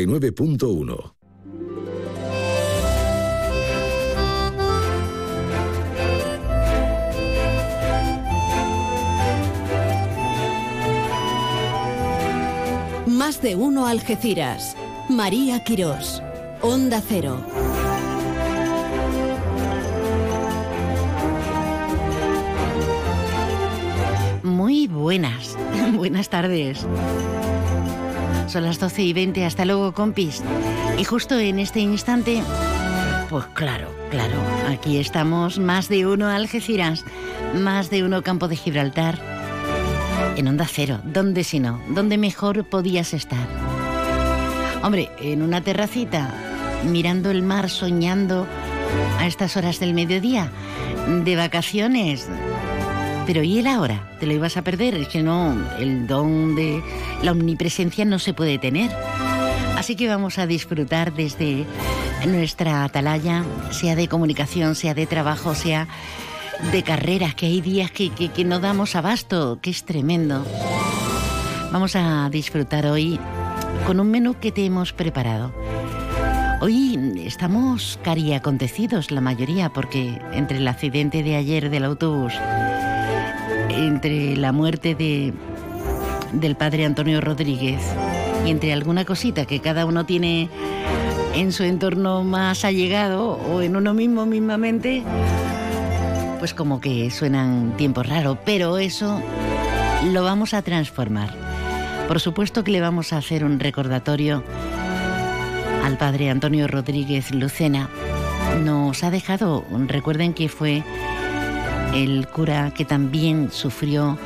9.1 Más de uno Algeciras. María Quirós. Onda Cero. Muy buenas, buenas tardes. Son las 12 y 20, hasta luego compis. Y justo en este instante, pues claro, claro, aquí estamos más de uno Algeciras, más de uno Campo de Gibraltar, en Onda Cero, ¿dónde si no? ¿Dónde mejor podías estar? Hombre, en una terracita, mirando el mar, soñando a estas horas del mediodía, de vacaciones, pero ¿y el ahora? ¿Te lo ibas a perder? Es que no, el don de la omnipresencia no se puede tener. Así que vamos a disfrutar desde nuestra atalaya, sea de comunicación, sea de trabajo, sea de carrera, que hay días que, que no damos abasto, que es tremendo. Vamos a disfrutar hoy con un menú que te hemos preparado. Hoy estamos cari acontecidos la mayoría porque entre el accidente de ayer del autobús entre la muerte de, del padre Antonio Rodríguez y entre alguna cosita que cada uno tiene en su entorno más allegado o en uno mismo mismamente, pues como que suenan tiempos raros, pero eso lo vamos a transformar. Por supuesto que le vamos a hacer un recordatorio al padre Antonio Rodríguez Lucena. Nos ha dejado, recuerden que fue el cura que también sufrió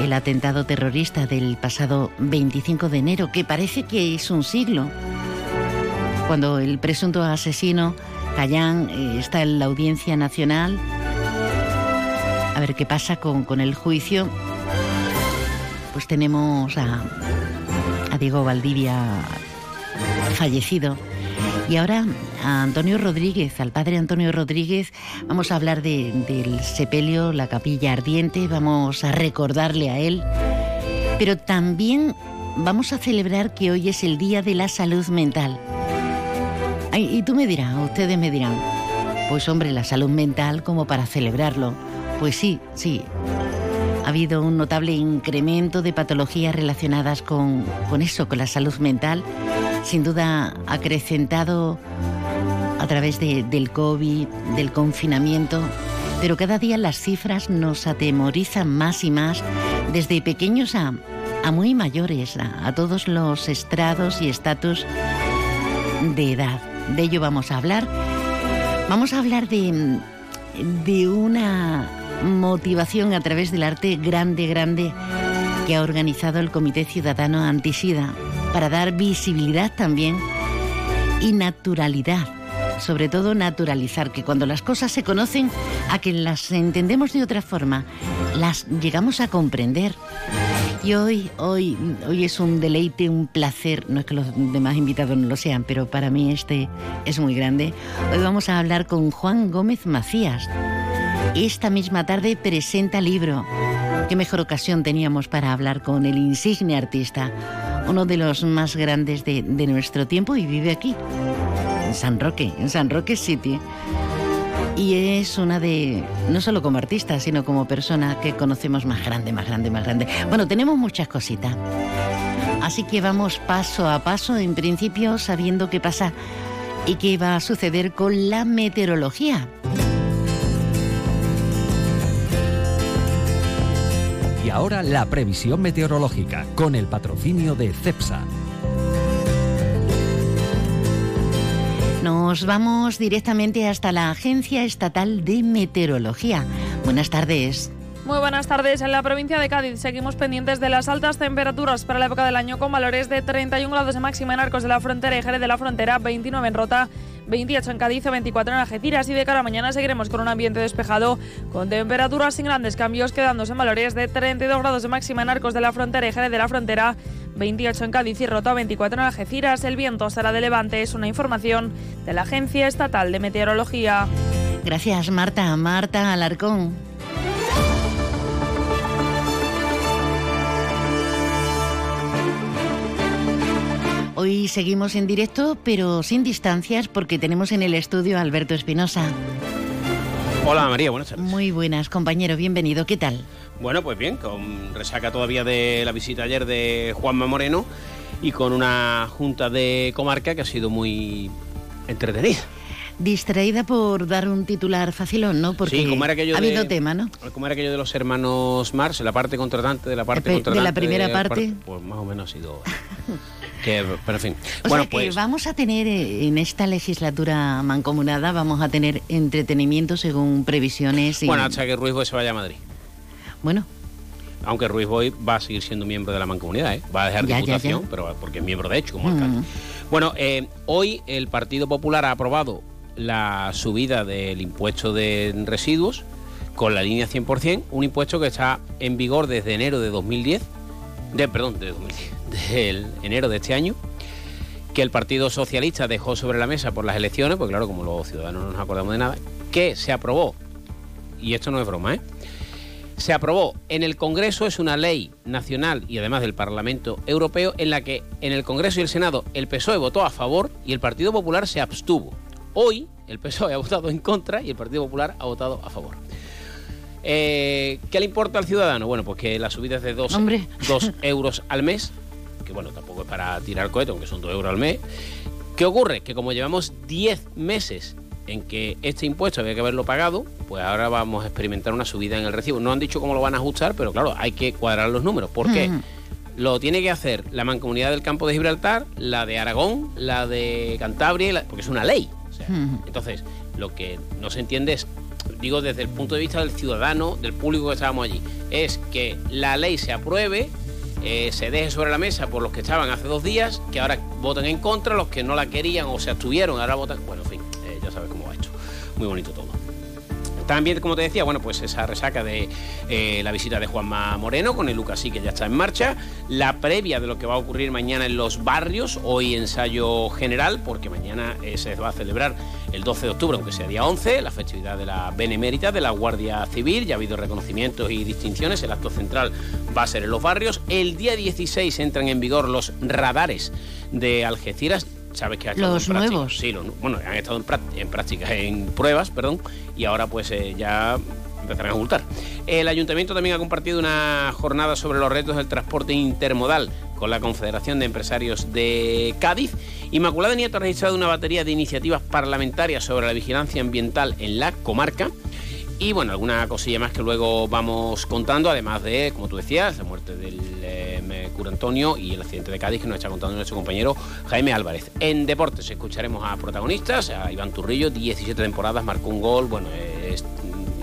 el atentado terrorista del pasado 25 de enero, que parece que es un siglo, cuando el presunto asesino, Cayán, eh, está en la Audiencia Nacional. A ver qué pasa con, con el juicio. Pues tenemos a, a Diego Valdivia fallecido y ahora a Antonio Rodríguez, al padre Antonio Rodríguez, vamos a hablar del sepelio, la capilla ardiente, vamos a recordarle a él, pero también vamos a celebrar que hoy es el Día de la Salud Mental. y tú me dirás, ustedes me dirán, pues hombre, la salud mental como para celebrarlo. Pues sí, sí, ha habido un notable incremento de patologías relacionadas con, con eso, con la salud mental sin duda acrecentado a través del COVID, del confinamiento, pero cada día las cifras nos atemorizan más y más, desde pequeños a, muy mayores, a, todos los estrados y estatus de edad. De ello vamos a hablar. Vamos a hablar de, de una motivación a través del arte grande, grande que ha organizado el Comité Ciudadano Antisida para dar visibilidad también y naturalidad. Sobre todo naturalizar que cuando las cosas se conocen, a que las entendemos de otra forma, las llegamos a comprender. Y hoy, hoy, hoy es un deleite, un placer, no es que los demás invitados no lo sean, pero para mí este es muy grande. Hoy vamos a hablar con Juan Gómez Macías. Esta misma tarde presenta libro. Qué mejor ocasión teníamos para hablar con el insigne artista uno de los más grandes de, nuestro tiempo y vive aquí, en San Roque, en San Roque City. Y es una de, no solo como artista, sino como persona que conocemos más grande, más grande, más grande. Bueno, tenemos muchas cositas. Así que vamos paso a paso, en principio sabiendo qué pasa y qué va a suceder con la meteorología. Y ahora la previsión meteorológica con el patrocinio de CEPSA. Nos vamos directamente hasta la Agencia Estatal de Meteorología. Buenas tardes. Muy buenas tardes. En la provincia de Cádiz seguimos pendientes de las altas temperaturas para la época del año con valores de 31 grados de máxima en Arcos de la Frontera y Jerez de la Frontera, 29 en Rota 28 en Cádiz 24 en Algeciras y de cara a mañana seguiremos con un ambiente despejado con temperaturas sin grandes cambios quedándose en valores de 32 grados de máxima en Arcos de la Frontera y Jerez de la Frontera 28 en Cádiz y Rota, 24 en Algeciras. El viento será de levante, es una información de la Agencia Estatal de Meteorología. Gracias, Marta. Marta Alarcón. Hoy seguimos en directo, pero sin distancias, porque tenemos en el estudio a Alberto Espinosa. Hola María, buenas tardes. Muy buenas, compañero, bienvenido. ¿Qué tal? Bueno, pues bien, con resaca todavía de la visita ayer de Juanma Moreno y con una junta de comarca que ha sido muy entretenida. Distraída por dar un titular facilón, ¿no? Porque sí, como era aquello ha habido de, tema, ¿no? Como era aquello de los hermanos Mars, la parte contratante de la parte De contratante. la primera parte. Pues más o menos ha sido... que, pero en fin. O bueno, sea que pues... vamos a tener eh, en esta legislatura mancomunada, vamos a tener entretenimiento según previsiones. Y... Bueno, hasta que Ruiz Boy se vaya a Madrid. Bueno, Aunque Ruiz Boy va a seguir siendo miembro de la mancomunidad, ¿eh? Va a dejar Ya, ya, diputación, ya. pero porque es miembro de hecho como Mm. alcalde. Bueno, eh, hoy el Partido Popular ha aprobado la subida del impuesto de residuos con la línea 100%, un impuesto que está en vigor desde enero de 2010, de, perdón, de 2010, del enero de este año, que el Partido Socialista dejó sobre la mesa por las elecciones, pues claro, como los ciudadanos no nos acordamos de nada, que se aprobó, y esto no es broma, ¿eh? Se aprobó en el Congreso, es una ley nacional y además del Parlamento Europeo, en la que en el Congreso y el Senado el PSOE votó a favor y el Partido Popular se abstuvo. Hoy el PSOE ha votado en contra y el Partido Popular ha votado a favor. Eh, ¿Qué le importa al ciudadano? Bueno, pues que la subida es de 2 Hombre. euros al mes, bueno, tampoco es para tirar cohete, aunque son 2 euros al mes. ¿Qué ocurre? Que como llevamos 10 meses en que este impuesto había que haberlo pagado, pues ahora vamos a experimentar una subida en el recibo. No han dicho cómo lo van a ajustar, pero claro, hay que cuadrar los números. ¿Por qué? Mm. Lo tiene que hacer la Mancomunidad del Campo de Gibraltar, la de Aragón, la de Cantabria, la- porque es una ley. O sea, Mm. entonces, lo que no se entiende es, digo desde el punto de vista del ciudadano, del público que estábamos allí, es que la ley se apruebe, eh, se deje sobre la mesa por los que estaban hace dos días, que ahora votan en contra, los que no la querían o se abstuvieron, ahora votan. Bueno, en fin, eh, ya sabes cómo va esto. Muy bonito todo. También, como te decía, bueno, pues esa resaca de eh, la visita de Juanma Moreno con el Lucasí que ya está en marcha, la previa de lo que va a ocurrir mañana en los barrios, hoy ensayo general, porque mañana eh, se va a celebrar el 12 de octubre, aunque sea día 11, la festividad de la Benemérita de la Guardia Civil, ya ha habido reconocimientos y distinciones, el acto central va a ser en los barrios, el día 16 entran en vigor los radares de Algeciras, sabes que ha estado Los en práctica. nuevos. Sí, los bueno, han estado en, práct- en práctica, en pruebas, perdón, y ahora pues eh, ya empezarán a multar. El ayuntamiento también ha compartido una jornada sobre los retos del transporte intermodal con la Confederación de Empresarios de Cádiz. Inmaculada Nieto ha registrado una batería de iniciativas parlamentarias sobre la vigilancia ambiental en la comarca. Y bueno, alguna cosilla más que luego vamos contando, además de, como tú decías, la muerte del eh, Antonio y el accidente de Cádiz que nos está contando nuestro compañero Jaime Álvarez. En deportes escucharemos a protagonistas, a Iván Turrillo, 17 temporadas, marcó un gol, bueno, es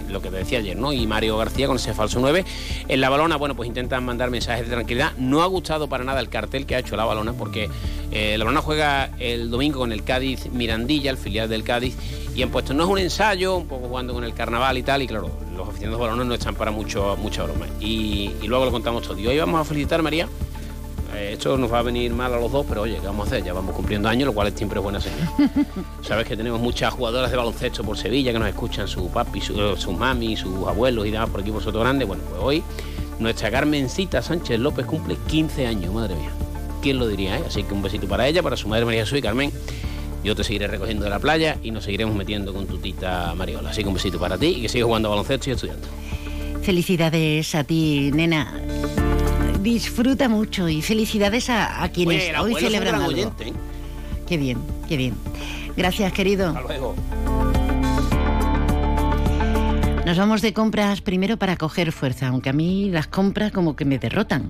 lo que te decía ayer, ¿no? Y Mario García con ese falso 9. En la balona, bueno, pues intentan mandar mensajes de tranquilidad. No ha gustado para nada el cartel que ha hecho la balona, porque eh, la balona juega el domingo con el Cádiz Mirandilla, el filial del Cádiz, y han puesto, no es un ensayo, un poco jugando con el carnaval y tal, y claro, los aficionados balones no están para mucho, mucha broma. Y, y luego lo contamos todo. Y hoy vamos a felicitar, María. eh, Esto nos va a venir mal a los dos, pero oye, ¿qué vamos a hacer? Ya vamos cumpliendo años, lo cual es siempre buena señal. Sabes que tenemos muchas jugadoras de baloncesto por Sevilla que nos escuchan, su papi, su- sus mami, sus abuelos y demás por aquí por Soto Grande. Bueno, pues hoy nuestra Carmencita Sánchez López cumple 15 años, madre mía. ¿Quién lo diría? eh? Así que un besito para ella, para su madre María Jesús y Carmen. Yo te seguiré recogiendo de la playa y nos seguiremos metiendo con tu tita Mariola. Así que un besito para ti y que sigas jugando a baloncesto y estudiando. Felicidades a ti, nena. Disfruta mucho y felicidades a, a quienes Oye, hoy celebran gran algo. oyente, ¿eh? Qué bien, qué bien. Gracias, querido. Hasta luego. Nos vamos de compras primero para coger fuerza, aunque a mí las compras como que me derrotan.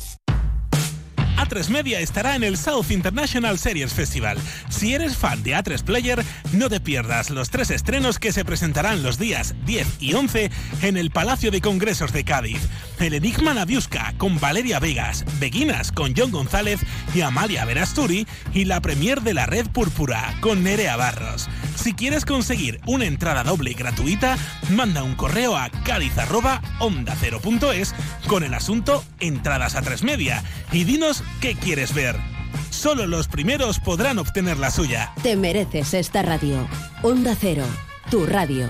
A3 Media estará en el South International Series Festival. Si eres fan de A3 Player, no te pierdas los tres estrenos que se presentarán los días 10 y 11 en el Palacio de Congresos de Cádiz. El Enigma Naviuska con Valeria Vegas, Beguinas con John González y Amalia Verasturi y la premier de la Red Púrpura con Nerea Barros. Si quieres conseguir una entrada doble gratuita, manda un correo a cádiz@onda0.es con el asunto Entradas a tres media y dinos qué quieres ver. Solo los primeros podrán obtener la suya. Te mereces esta radio. Onda Cero, tu radio.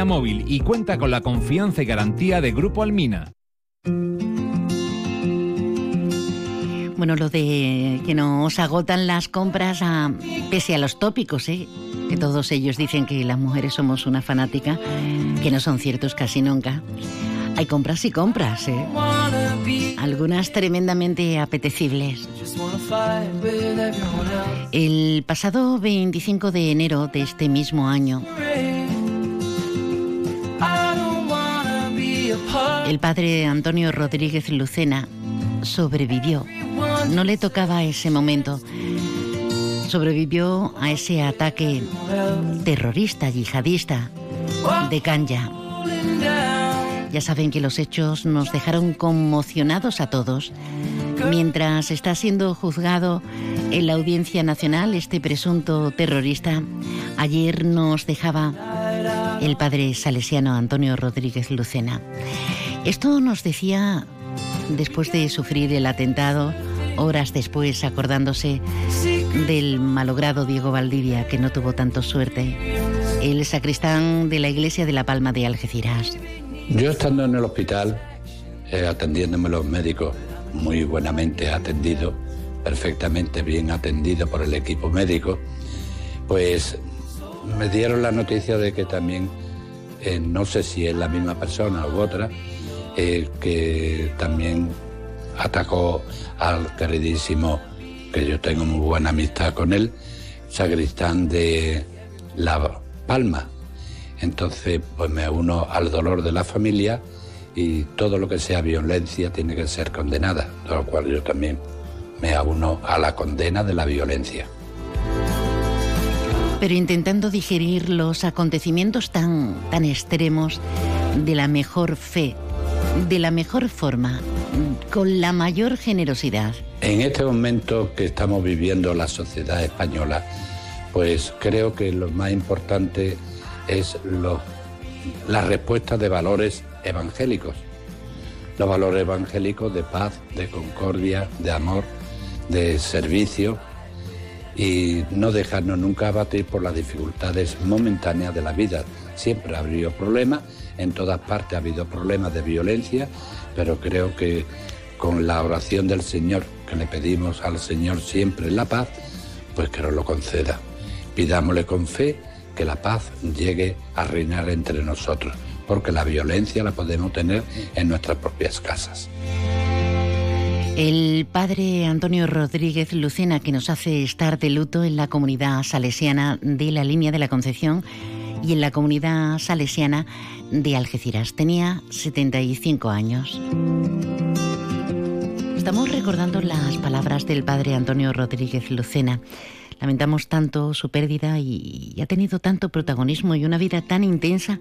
Móvil y cuenta con la confianza y garantía de Grupo Almina. Bueno, lo de que nos agotan las compras a, pese a los tópicos, ¿eh? que todos ellos dicen que las mujeres somos una fanática, que no son ciertos casi nunca. Hay compras y compras, ¿eh? algunas tremendamente apetecibles. El pasado 25 de enero de este mismo año, el padre Antonio Rodríguez Lucena sobrevivió. No le tocaba ese momento. Sobrevivió a ese ataque terrorista, yihadista de Kanya. Ya saben que los hechos nos dejaron conmocionados a todos. Mientras está siendo juzgado en la Audiencia Nacional este presunto terrorista, ayer nos dejaba el padre salesiano Antonio Rodríguez Lucena. Esto nos decía después de sufrir el atentado, horas después acordándose del malogrado Diego Valdivia, que no tuvo tanto suerte, el sacristán de la iglesia de la Palma de Algeciras. Yo estando en el hospital, eh, atendiéndome los médicos, muy buenamente atendido, perfectamente bien atendido por el equipo médico, pues me dieron la noticia de que también, eh, no sé si es la misma persona u otra, que también atacó al queridísimo, que yo tengo muy buena amistad con él, sacristán de La Palma. Entonces, pues me uno al dolor de la familia y todo lo que sea violencia tiene que ser condenada, de lo cual yo también me uno a la condena de la violencia pero intentando digerir los acontecimientos tan, tan extremos de la mejor fe, de la mejor forma, con la mayor generosidad. En este momento que estamos viviendo la sociedad española, pues creo que lo más importante es la respuesta de valores evangélicos. Los valores evangélicos de paz, de concordia, de amor, de servicio y no dejarnos nunca abatir por las dificultades momentáneas de la vida. Siempre ha habido problemas, en todas partes ha habido problemas de violencia, pero creo que con la oración del Señor, que le pedimos al Señor siempre la paz, pues que nos lo conceda. Pidámosle con fe que la paz llegue a reinar entre nosotros, porque la violencia la podemos tener en nuestras propias casas. El padre Antonio Rodríguez Lucena, que nos hace estar de luto en la comunidad salesiana de la línea de la Concepción y en la comunidad salesiana de Algeciras. Tenía 75 años. Estamos recordando las palabras del padre Antonio Rodríguez Lucena. Lamentamos tanto su pérdida y, ha tenido tanto protagonismo y una vida tan intensa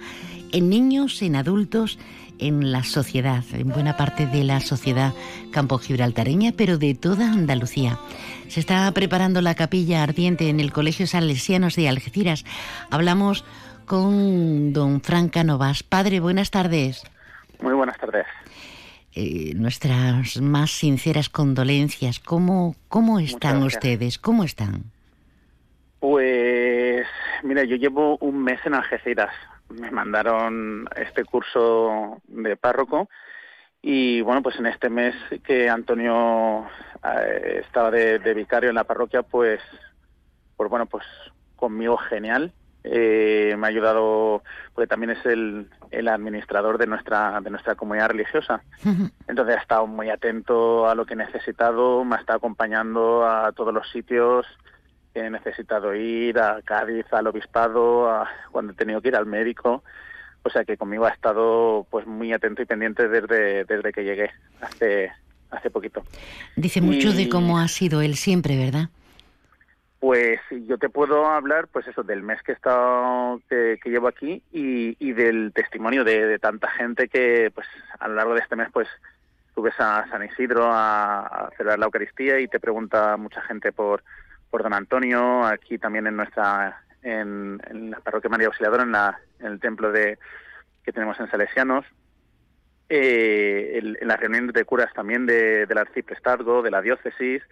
en niños, en adultos, en la sociedad, en buena parte de la sociedad campo gibraltareña, pero de toda Andalucía. Se está preparando la capilla ardiente en el Colegio Salesianos de Algeciras. Hablamos con don Franca Novas. Padre, buenas tardes. Muy buenas tardes. Eh, nuestras más sinceras condolencias. ¿Cómo, cómo están ustedes? ¿Cómo están? Pues, mira, yo llevo un mes en Algeciras. Me mandaron este curso de párroco y bueno, pues en este mes que Antonio eh, estaba de, vicario en la parroquia, pues, pues bueno, pues conmigo genial. Eh, me ha ayudado, porque también es el, el administrador de nuestra, de nuestra comunidad religiosa. Entonces ha estado muy atento a lo que he necesitado, me ha estado acompañando a todos los sitios que he necesitado ir, a Cádiz, al obispado, a, cuando he tenido que ir al médico. O sea que conmigo ha estado pues muy atento y pendiente desde, desde que llegué hace, hace poquito. Dice mucho de cómo ha sido él siempre, ¿verdad? Pues yo te puedo hablar, pues eso, del mes que he estado, que, llevo aquí y, del testimonio de, tanta gente que, pues, a lo largo de este mes, pues, ves a San Isidro a, celebrar la Eucaristía y te pregunta mucha gente por, Don Antonio, aquí también en nuestra, en, en la parroquia María Auxiliadora, en, la, en el templo de que tenemos en Salesianos, eh, el- en las reuniones de curas también de, del arciprestazgo, de la diócesis,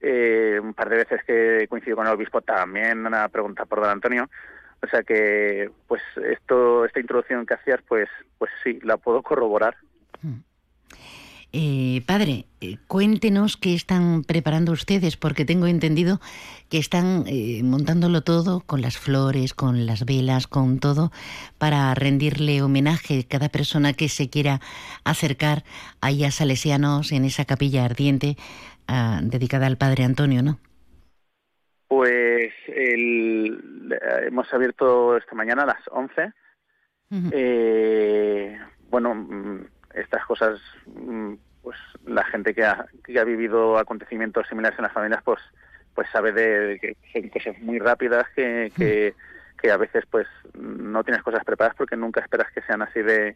eh, un par de veces que coincido con el obispo también a preguntar por don Antonio. O sea que, pues esto, esta introducción que hacías, pues, pues sí, la puedo corroborar. Eh, padre, eh, cuéntenos qué están preparando ustedes, porque tengo entendido que están montándolo todo con las flores, con las velas, con todo, para rendirle homenaje a cada persona que se quiera acercar ahí a Salesianos en esa capilla ardiente dedicada al Padre Antonio, ¿no? Pues el- eh, hemos abierto esta mañana a las 11. Eh, bueno, mm, estas cosas, mm, pues la gente que ha, que ha vivido acontecimientos similares en las familias, pues pues sabe de que son cosas muy rápidas que, que, que a veces pues no tienes cosas preparadas porque nunca esperas que sean así de,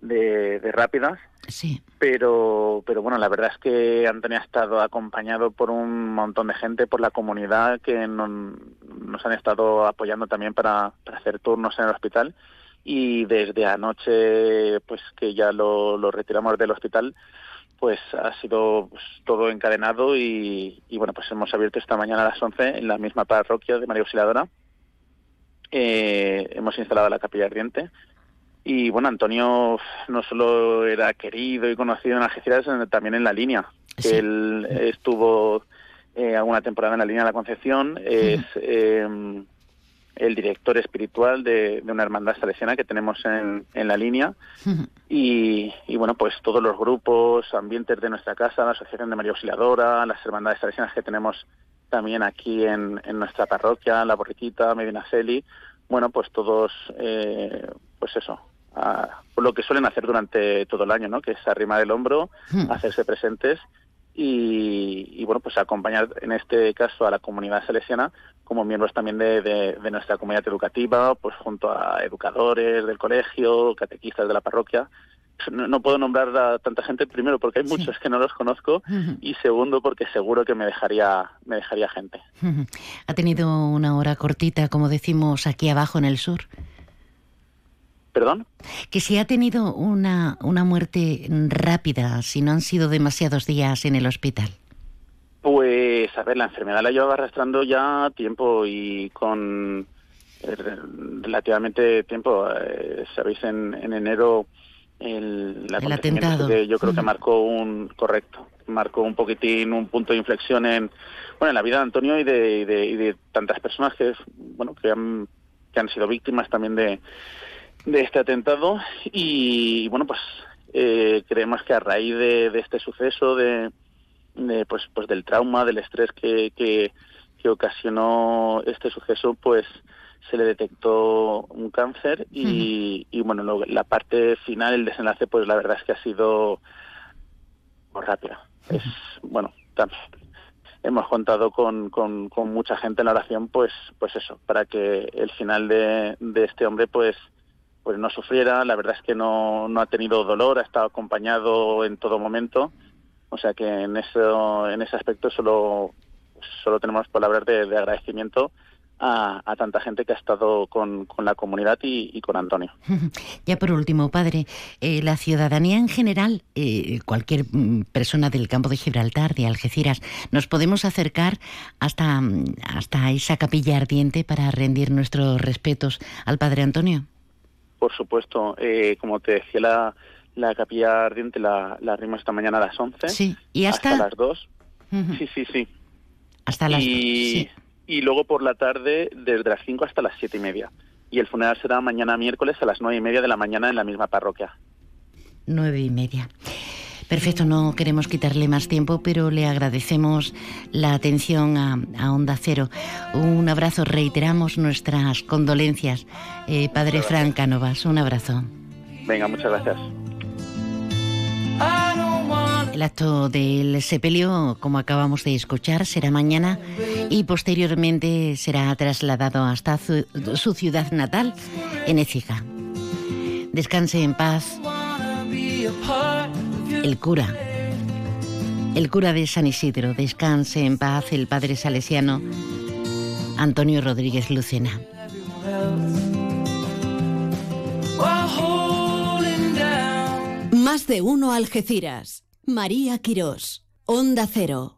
de, de rápidas. Sí. Pero, pero bueno, la verdad es que Antonio ha estado acompañado por un montón de gente, por la comunidad que non- nos han estado apoyando también para, para hacer turnos en el hospital. Y desde anoche, pues que ya lo, lo retiramos del hospital, pues ha sido pues, todo encadenado y, y bueno, pues hemos abierto esta mañana a las 11 en la misma parroquia de María Auxiliadora. Eh, hemos instalado la capilla ardiente y bueno, Antonio no solo era querido y conocido en Algeciras, sino también en la línea. Que Él estuvo eh, alguna temporada en la línea de la Concepción, es eh, el director espiritual de, de una hermandad salesiana que tenemos en, en la línea. Y, y, bueno, pues todos los grupos, ambientes de nuestra casa, la Asociación de María Auxiliadora, las hermandades salesianas que tenemos también aquí en, en nuestra parroquia, La Borriquita, Medina Celi, bueno, pues todos, eh, pues eso, a- por lo que suelen hacer durante todo el año, ¿no? Que es arrimar el hombro, hacerse presentes y, y, bueno, pues acompañar en este caso a la comunidad salesiana como miembros también de, de- de nuestra comunidad educativa, pues junto a educadores del colegio, catequistas de la parroquia. No, no puedo nombrar a tanta gente, primero porque hay muchos que no los conozco y segundo porque seguro que me dejaría, me dejaría gente. Ha tenido una hora cortita, como decimos aquí abajo en el sur. ¿Perdón? Que si ha tenido una, una muerte rápida, si no han sido demasiados días en el hospital. Pues, a ver, la enfermedad la llevaba arrastrando ya tiempo y con eh, re- relativamente tiempo. Eh, Sabéis, en, en enero el, el atentado. que yo creo que marcó un correcto, marcó un poquitín un punto de inflexión en bueno en la vida de Antonio y de, y de, y de tantas personas que bueno que han que han sido víctimas también de de este atentado y bueno pues eh, creemos que a raíz de, de este suceso de, de, pues pues del trauma del estrés que, que que ocasionó este suceso pues se le detectó un cáncer y, y bueno lo- la parte final el desenlace pues la verdad es que ha sido rápida. Es bueno tam- hemos contado con, con, con mucha gente en la oración pues pues eso para que el final de, de este hombre pues pues no sufriera la verdad es que no, ha tenido dolor ha estado acompañado en todo momento o sea que en eso en ese aspecto solo solo tenemos palabras de, de agradecimiento a, a tanta gente que ha estado con, la comunidad y, y con Antonio. Ya por último, padre, eh, la ciudadanía en general, eh, cualquier mm, persona del campo de Gibraltar, de Algeciras, nos podemos acercar hasta, mm, hasta esa capilla ardiente para rendir nuestros respetos al padre Antonio. Por supuesto, eh, como te decía, la, la capilla ardiente la, la abrimos esta mañana a las 11. Sí, y hasta- las 2. Ujú. Sí, sí, sí. Hasta las y, sí. y luego por la tarde desde las 5 hasta las siete y media. Y el funeral será mañana miércoles a las nueve y media de la mañana en la misma parroquia. Nueve y media. Perfecto, no queremos quitarle más tiempo, pero le agradecemos la atención a, Onda Cero. Un abrazo, reiteramos nuestras condolencias. Eh, padre Fran Cánovas, un abrazo. Venga, muchas gracias. El acto del sepelio, como acabamos de escuchar, será mañana y posteriormente será trasladado hasta su, ciudad natal, en Écija. Descanse en paz el cura, el cura de San Isidro, descanse en paz el padre salesiano Antonio Rodríguez Lucena. Más de uno Algeciras. María Quirós. Onda Cero.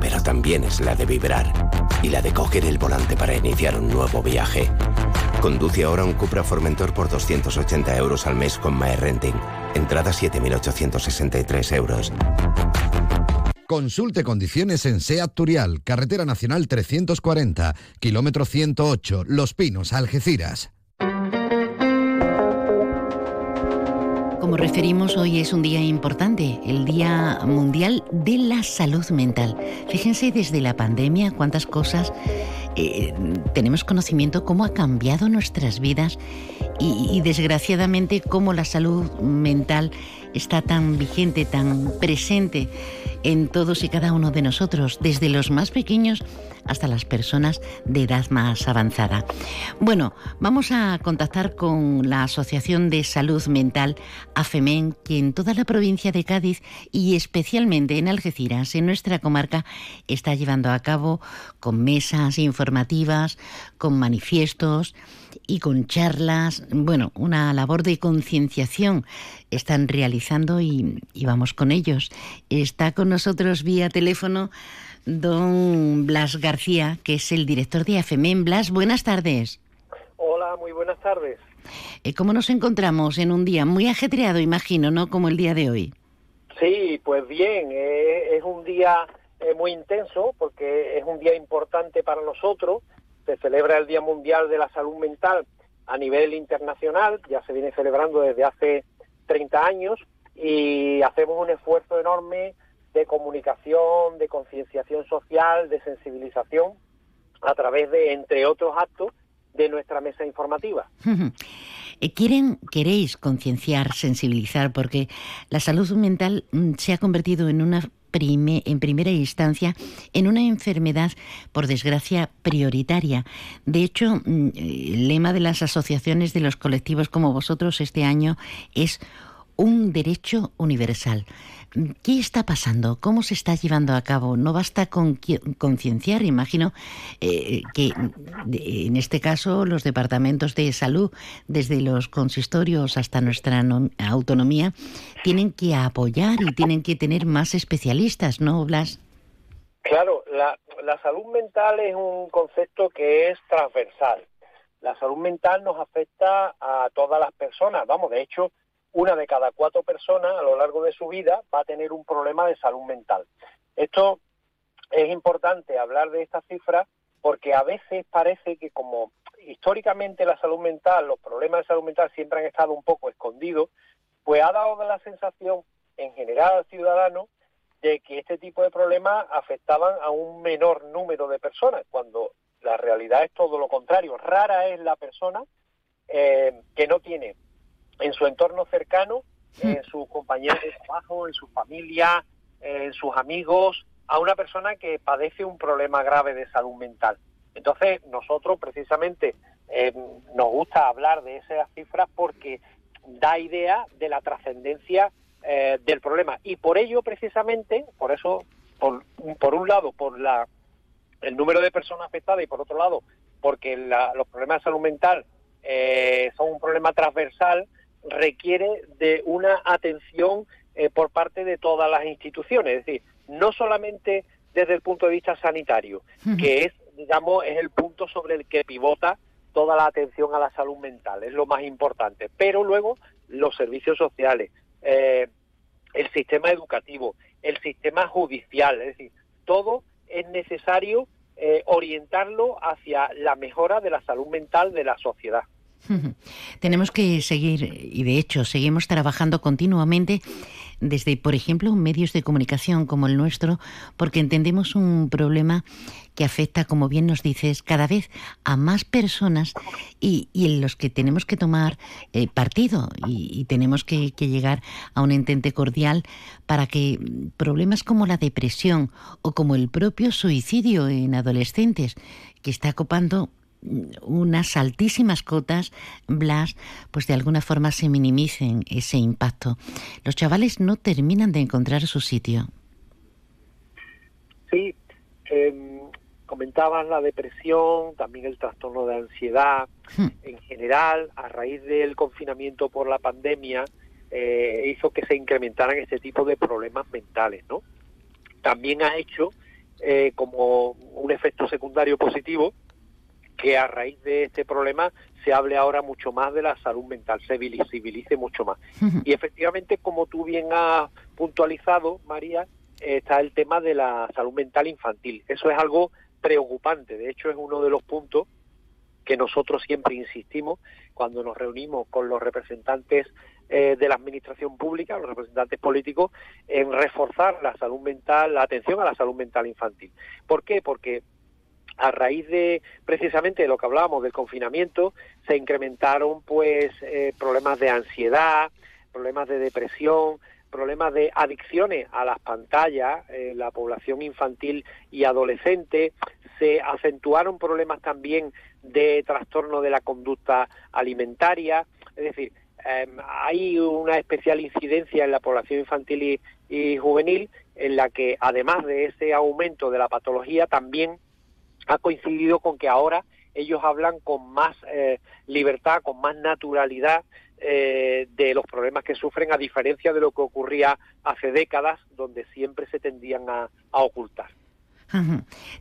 pero también es la de vibrar y la de coger el volante para iniciar un nuevo viaje. Conduce ahora un Cupra Formentor por 280 euros al mes con MyRenting. Entrada 7.863 euros. Consulte condiciones en SEAT Turial, Carretera Nacional 340, kilómetro 108, Los Pinos, Algeciras. Como referimos, hoy es un día importante, el Día Mundial de la Salud Mental. Fíjense desde la pandemia cuántas cosas eh, tenemos conocimiento, cómo ha cambiado nuestras vidas y, y desgraciadamente cómo la salud mental está tan vigente, tan presente en todos y cada uno de nosotros, desde los más pequeños hasta las personas de edad más avanzada. Bueno, vamos a contactar con la Asociación de Salud Mental AFEMEN, que en toda la provincia de Cádiz y especialmente en Algeciras, en nuestra comarca, está llevando a cabo con mesas informativas, con manifiestos y con charlas, bueno, una labor de concienciación están realizando y, y, vamos con ellos. Está con nosotros vía teléfono don Blas García, que es el director de AFEMEN. Blas, buenas tardes. Hola, muy buenas tardes. Eh, ¿Cómo nos encontramos en un día muy ajetreado, imagino, ¿no? Como el día de hoy. Sí, pues bien, eh, es un día eh, muy intenso porque es un día importante para nosotros. Se celebra el Día Mundial de la Salud Mental a nivel internacional, ya se viene celebrando desde hace 30 años y hacemos un esfuerzo enorme de comunicación, de concienciación social, de sensibilización, a través de, entre otros actos, de nuestra mesa informativa. Eh, quieren, queréis concienciar, sensibilizar, porque la salud mental mm, se ha convertido en una en primera instancia en una enfermedad, por desgracia, prioritaria. De hecho, mm, el lema de las asociaciones de los colectivos como vosotros este año es un derecho universal. ¿Qué está pasando? ¿Cómo se está llevando a cabo? No basta con concienciar, imagino eh, que en este caso los departamentos de salud, desde los consistorios hasta nuestra autonomía, tienen que apoyar y tienen que tener más especialistas, ¿no, Blas? Claro, la, la salud mental es un concepto que es transversal. La salud mental nos afecta a todas las personas. Vamos, de hecho, una de cada cuatro personas a lo largo de su vida va a tener un problema de salud mental. Esto es importante hablar de esta cifra porque a veces parece que como históricamente la salud mental, los problemas de salud mental siempre han estado un poco escondidos, pues ha dado la sensación en general al ciudadano de que este tipo de problemas afectaban a un menor número de personas, cuando la realidad es todo lo contrario. Rara es la persona eh, que no tiene en su entorno cercano, hmm. en sus compañeros de trabajo, en su familia, en sus amigos, a una persona que padece un problema grave de salud mental. Entonces, nosotros precisamente eh, nos gusta hablar de esas cifras porque da idea de la trascendencia eh, del problema. Y por ello, precisamente, por eso, por, por un lado, por la, el número de personas afectadas y por otro lado, porque los problemas de salud mental eh, son un problema transversal, requiere de una atención eh, por parte de todas las instituciones, es decir, no solamente desde el punto de vista sanitario, que es, digamos, es el punto sobre el que pivota toda la atención a la salud mental, es lo más importante, pero luego los servicios sociales, eh, el sistema educativo, el sistema judicial, es decir, todo es necesario eh, orientarlo hacia la mejora de la salud mental de la sociedad. Tenemos que seguir, y de hecho seguimos trabajando continuamente desde, por ejemplo, medios de comunicación como el nuestro, porque entendemos un problema que afecta, como bien nos dices, cada vez a más personas y, en los que tenemos que tomar eh, partido y, tenemos que, que, llegar a un entente cordial para que problemas como la depresión o como el propio suicidio en adolescentes, que está copando unas altísimas cotas, Blas, pues de alguna forma se minimicen ese impacto. Los chavales no terminan de encontrar su sitio. Sí, eh, comentaban la depresión, también el trastorno de ansiedad. Hmm. En general, a raíz del confinamiento por la pandemia, eh, hizo que se incrementaran este tipo de problemas mentales, ¿no? También ha hecho eh, como un efecto secundario positivo que a raíz de este problema se hable ahora mucho más de la salud mental, se visibilice mucho más. Y efectivamente, como tú bien has puntualizado, María, está el tema de la salud mental infantil. Eso es algo preocupante, de hecho es uno de los puntos que nosotros siempre insistimos cuando nos reunimos con los representantes eh, de la administración pública, los representantes políticos, en reforzar la salud mental, la atención a la salud mental infantil. ¿Por qué? Porque a raíz de precisamente de lo que hablábamos del confinamiento, se incrementaron pues eh, problemas de ansiedad, problemas de depresión, problemas de adicciones a las pantallas, en la población infantil y adolescente, se acentuaron problemas también de trastorno de la conducta alimentaria, es decir, em, hay una especial incidencia en la población infantil y juvenil en la que además de ese aumento de la patología también ha coincidido con que ahora ellos hablan con más eh, libertad, con más naturalidad eh, de los problemas que sufren, a diferencia de lo que ocurría hace décadas, donde siempre se tendían a, ocultar.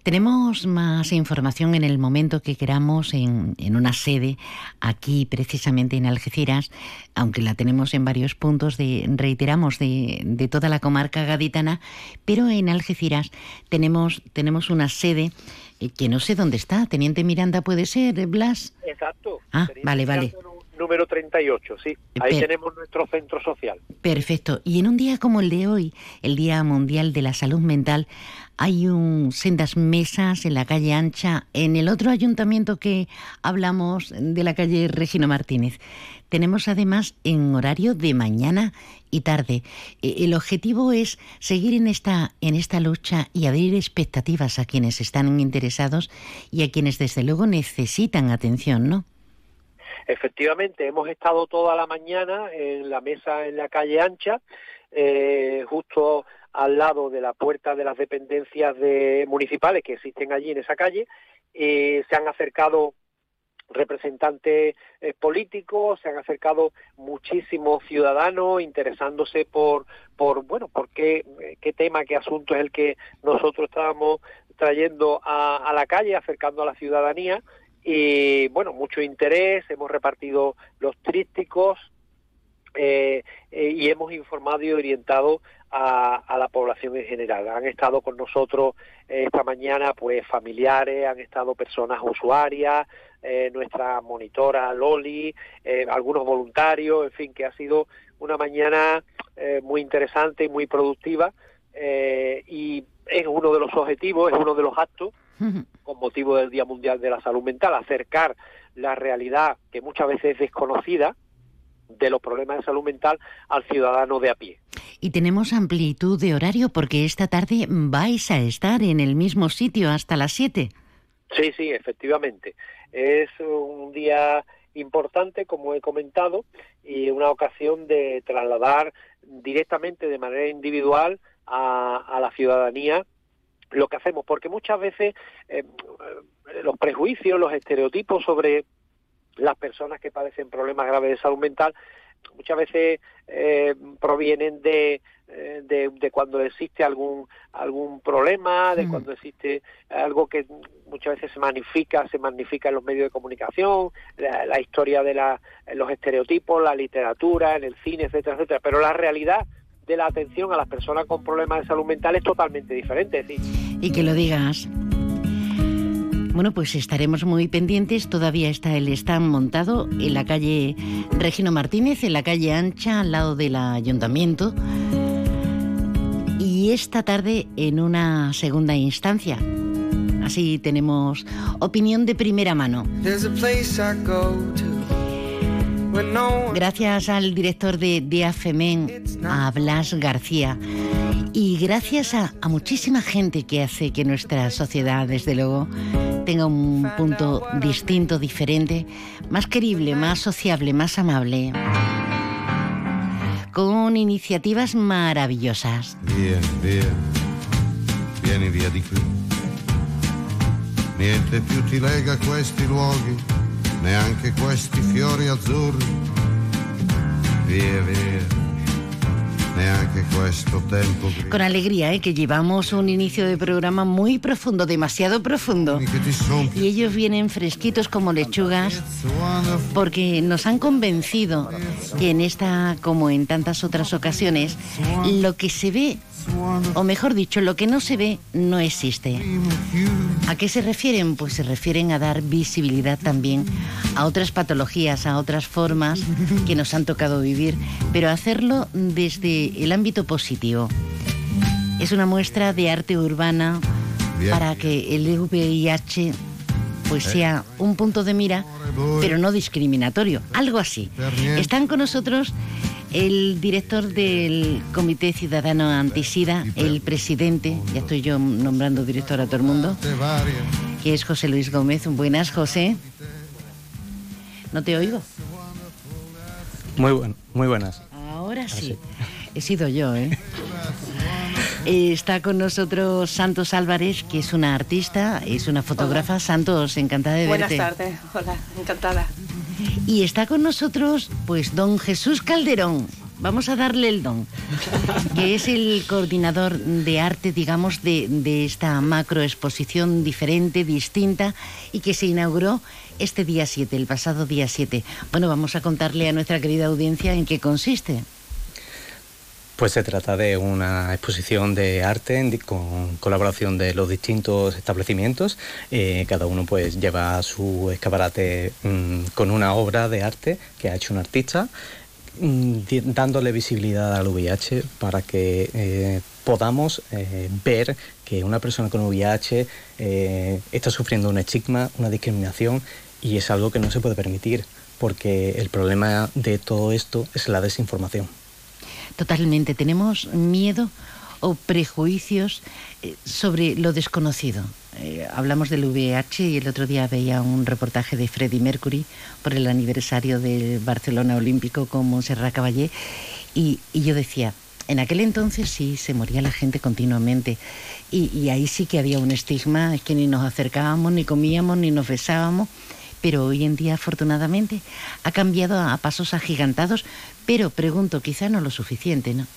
Tenemos más información en el momento que queramos en, una sede aquí precisamente en Algeciras, aunque la tenemos en varios puntos, de, reiteramos, de, de toda la comarca gaditana, pero en Algeciras tenemos, tenemos una sede que no sé dónde está. Teniente Miranda puede ser, Blas. Exacto. Ah, vale, vale. Número 38, sí. Ahí tenemos nuestro centro social. Perfecto. Y en un día como el de hoy, el Día Mundial de la Salud Mental, hay un sendas mesas en la calle Ancha, en el otro ayuntamiento que hablamos de la calle Regino Martínez. Tenemos además en horario de mañana y tarde. E, el objetivo es seguir en esta, en esta lucha y abrir expectativas a quienes están interesados y a quienes desde luego necesitan atención, ¿no? Efectivamente, hemos estado toda la mañana en la mesa en la calle Ancha, eh, justo al lado de la puerta de las dependencias de, municipales que existen allí en esa calle. y se han acercado representantes eh, políticos, se han acercado muchísimos ciudadanos interesándose por, bueno, por qué, qué tema, qué asunto es el que nosotros estábamos trayendo a, la calle, acercando a la ciudadanía y bueno, mucho interés, hemos repartido los trísticos eh, eh, y hemos informado y orientado a, la población en general. Han estado con nosotros esta mañana pues familiares, han estado personas usuarias, eh, nuestra monitora Loli, eh, algunos voluntarios, en fin, que ha sido una mañana eh, muy interesante y muy productiva y es uno de los objetivos, es uno de los actos con motivo del Día Mundial de la Salud Mental, acercar la realidad que muchas veces es desconocida de los problemas de salud mental al ciudadano de a pie. Y tenemos amplitud de horario porque esta tarde vais a estar en el mismo sitio hasta las 7. Sí, sí, efectivamente. Es un día importante, como he comentado, y una ocasión de trasladar directamente de manera individual a, la ciudadanía lo que hacemos, porque muchas veces eh, los prejuicios, los estereotipos sobre las personas que padecen problemas graves de salud mental muchas veces eh, provienen de, eh, de, de, cuando existe algún algún problema, de cuando existe algo que muchas veces se magnifica, se magnifica en los medios de comunicación, la, historia de la, los estereotipos, la literatura, en el cine, etcétera, etcétera. Pero la realidad de la atención a las personas con problemas de salud mental es totalmente diferente. Y que lo digas. Bueno, pues estaremos muy pendientes. Todavía está el stand montado en la calle Regino Martínez, en la calle Ancha, al lado del ayuntamiento. Y esta tarde en una segunda instancia. Así tenemos opinión de primera mano. Gracias al director de, de AFEMEN, a Blas García, y gracias a, muchísima gente que hace que nuestra sociedad, desde luego, tenga un punto distinto, diferente, más querible, más sociable, más amable, con iniciativas maravillosas. Vieni, via, neanche questi fiori azzurri. Via, via. Con alegría, ¿eh? que llevamos un inicio de programa muy profundo, demasiado profundo. Y ellos vienen fresquitos como lechugas porque nos han convencido que en esta, como en tantas otras ocasiones, lo que se ve o mejor dicho, lo que no se ve no existe. ¿A qué se refieren? Pues se refieren a dar visibilidad también a otras patologías, a otras formas que nos han tocado vivir, pero hacerlo desde el ámbito positivo. Es una muestra de arte urbana para que el VIH pues eh. sea un punto de mira, pero no discriminatorio, algo así. Están con nosotros el director del Comité Ciudadano Antisida, el presidente, ya estoy yo nombrando director a todo el mundo, que es José Luis Gómez. Buenas, José. ¿No te oigo? Muy, muy buenas. Ahora sí. He sido yo, ¿eh? Está con nosotros Santos Álvarez, que es una artista, es una fotógrafa. Santos, encantada de verte. Buenas tardes, hola, encantada. Y está con nosotros, pues, don Jesús Calderón. Vamos a darle el don, que es el coordinador de arte, digamos, de, de esta macro exposición diferente, distinta, y que se inauguró este día 7, el pasado día 7. Bueno, vamos a contarle a nuestra querida audiencia en qué consiste. Pues se trata de una exposición de arte con colaboración de los distintos establecimientos. Eh, cada uno pues lleva su escaparate mm, con una obra de arte que ha hecho un artista, mm, dándole visibilidad al VIH para que eh, podamos eh, ver que una persona con VIH está sufriendo un estigma, una discriminación y es algo que no se puede permitir porque el problema de todo esto es la desinformación. Totalmente. Tenemos miedo o prejuicios eh, sobre lo desconocido. Eh, hablamos del VIH y el otro día veía un reportaje de Freddie Mercury por el aniversario del Barcelona Olímpico con Montserrat Caballé y, yo decía, en aquel entonces sí se moría la gente continuamente y, y, ahí sí que había un estigma, es que ni nos acercábamos, ni comíamos, ni nos besábamos pero hoy en día afortunadamente ha cambiado a pasos agigantados, pero pregunto, quizá no lo suficiente, ¿no?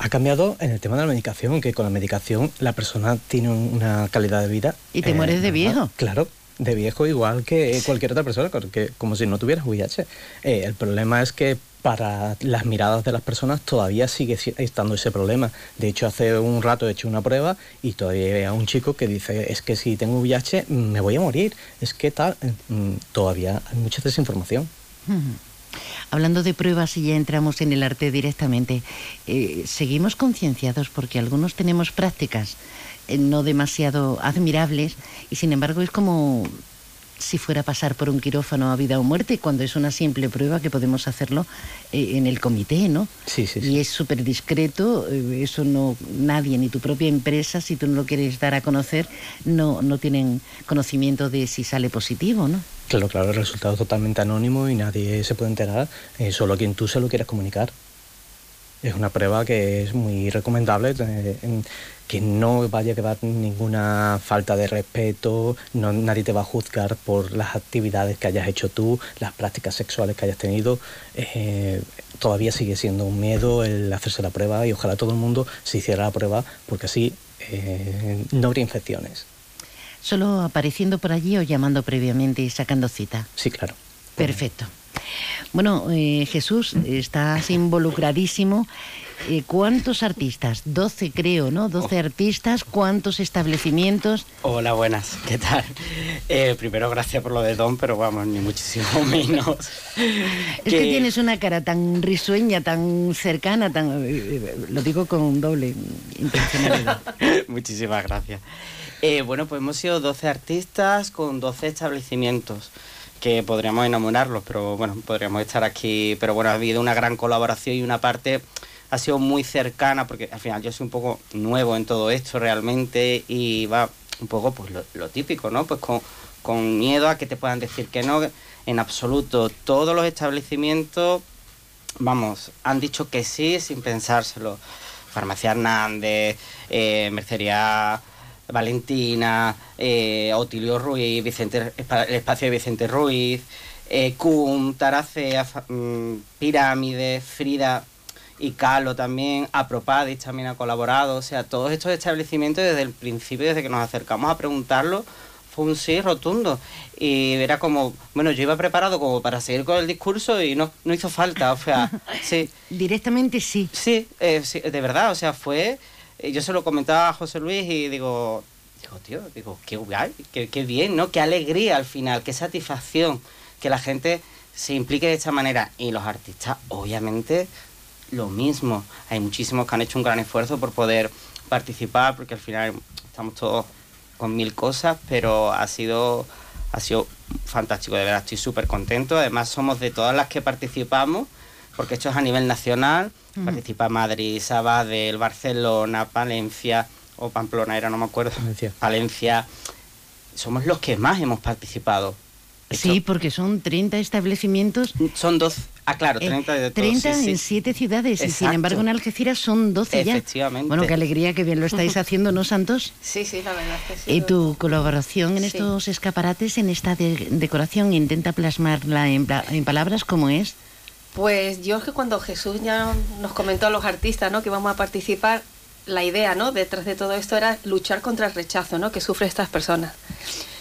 Ha cambiado en el tema de la medicación, que con la medicación la persona tiene una calidad de vida. ¿Y te mueres de eh, viejo? Claro, de viejo igual que cualquier otra persona, como si no tuvieras VIH. Eh, el problema es que para las miradas de las personas todavía sigue estando ese problema. De hecho, hace un rato he hecho una prueba y todavía hay un chico que dice, es que si tengo VIH me voy a morir. Es que tal, mm, todavía hay mucha desinformación. Hablando de pruebas y ya entramos en el arte directamente, eh, seguimos concienciados porque algunos tenemos prácticas eh, no demasiado admirables y sin embargo es como si fuera a pasar por un quirófano a vida o muerte, cuando es una simple prueba que podemos hacerlo eh, en el comité, ¿no? Sí, sí, Y es súper discreto, eh, eso no, nadie, ni tu propia empresa, si tú no lo quieres dar a conocer, no, no tienen conocimiento de si sale positivo, ¿no? Claro, claro, el resultado es totalmente anónimo y nadie se puede enterar, eh, solo a quien tú se lo quieras comunicar. es una prueba que es muy recomendable, eh, que no vaya a quedar ninguna falta de respeto, no, nadie te va a juzgar por las actividades que hayas hecho tú, las prácticas sexuales que hayas tenido. Eh, todavía sigue siendo un miedo el hacerse la prueba y ojalá todo el mundo se hiciera la prueba porque así eh, no habría infecciones. ¿Solo apareciendo por allí o llamando previamente y sacando cita? Sí, claro. Perfecto. Bueno, eh, Jesús, estás involucradísimo. Eh, ¿Cuántos artistas? 12 creo, ¿no? 12 artistas, ¿cuántos establecimientos? Hola, buenas, ¿qué tal? Eh, primero, gracias por lo de Don, pero vamos, ni muchísimo menos. Es que... tienes una cara tan risueña, tan cercana, tan... lo digo con doble intencionalidad. Muchísimas gracias. bueno, pues hemos sido 12 artistas con 12 establecimientos que podríamos enamorarlos, pero bueno, podríamos estar aquí, pero bueno, ha habido una gran colaboración y una parte ha sido muy cercana, porque al final yo soy un poco nuevo en todo esto realmente y va un poco pues lo, típico, ¿no? Pues con, con, miedo a que te puedan decir que no, en absoluto, todos los establecimientos, vamos, han dicho que sí sin pensárselo. Farmacia Hernández, eh, Mercería Valentina, eh, Otilio Ruiz, Vicente, el espacio de Vicente Ruiz, eh, Taracea, mm, Pirámide, Frida y Calo también, Apropadis también ha colaborado, o sea, todos estos establecimientos desde el principio, desde que nos acercamos a preguntarlo, fue un sí rotundo. Y era como, bueno, yo iba preparado como para seguir con el discurso y no, no hizo falta, o sea, sí. Directamente sí. Sí, eh, sí, de verdad, o sea, fue yo se lo comentaba a José Luis y digo, digo, tío, digo, qué guay, qué, bien, ¿no? Qué alegría al final, qué satisfacción que la gente se implique de esta manera. Y los artistas, obviamente, lo mismo. Hay muchísimos que han hecho un gran esfuerzo por poder participar, porque al final estamos todos con mil cosas, pero ha sido, ha sido fantástico, de verdad, estoy súper contento. Además, somos de todas las que participamos, porque esto es a nivel nacional Participa Madrid, Sabadell, Barcelona, Palencia o Pamplona era, no me acuerdo. Valencia. Somos los que más hemos participado. Sí, porque son 30 establecimientos. Son dos. Ah, claro, 30 de todos. 30 en 7 ciudades. Y sin embargo, en Algeciras son 12 ya. Efectivamente. Bueno, qué alegría que bien lo estáis haciendo, ¿no, Santos? Sí, sí, la verdad que sí. ¿Y tu colaboración en estos escaparates, en esta decoración, intenta plasmarla en, en palabras como es? Pues yo es que cuando Jesús ya nos comentó a los artistas ¿no? que vamos a participar, la idea ¿no? detrás de todo esto era luchar contra el rechazo ¿no? que sufren estas personas.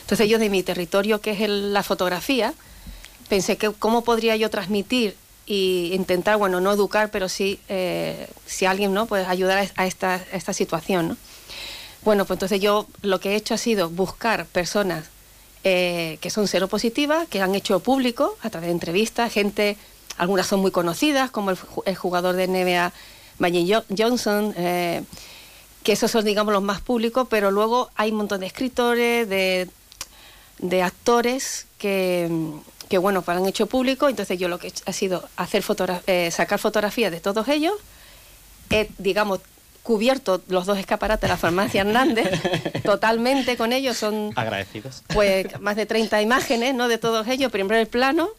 Entonces yo de mi territorio, que es la fotografía, pensé que cómo podría yo transmitir e intentar, bueno, no educar, pero sí, eh, si alguien no, pues ayudar a esta, a esta situación. ¿no? Bueno, pues entonces yo lo que he hecho ha sido buscar personas eh, que son seropositivas, que han hecho público a través de entrevistas, gente algunas son muy conocidas, como el, jugador de NBA Magic Johnson, eh, que esos son, digamos, los más públicos, pero luego hay un montón de escritores, de, actores que, que, bueno, pues han hecho público. Entonces yo lo que he sido hacer eh, sacar fotografías de todos ellos. He, digamos, cubierto los dos escaparates de la farmacia Hernández totalmente con ellos. Son agradecidos. Pues más de 30 imágenes, ¿no? De todos ellos, primero el plano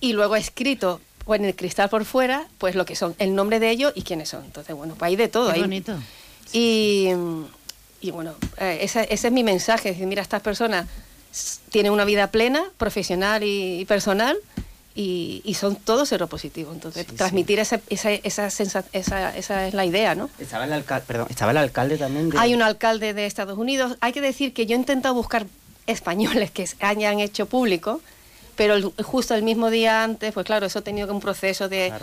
y luego he escrito pues, en el cristal por fuera, pues lo que son, el nombre de ellos y quiénes son. Entonces, bueno, pues hay de todo. Qué bonito. Y, y bueno, eh, ese, es mi mensaje, es decir, mira, estas personas tienen una vida plena, profesional y, personal, y, son todos seropositivos. Entonces, transmitir Esa, esa, esa, esa, esa, es la idea, ¿no? Estaba el, alcalde, perdón, estaba el alcalde también. Hay un alcalde de Estados Unidos. Hay que decir que yo he intentado buscar españoles que hayan hecho público pero justo el mismo día antes, pues claro, eso ha tenido un proceso de,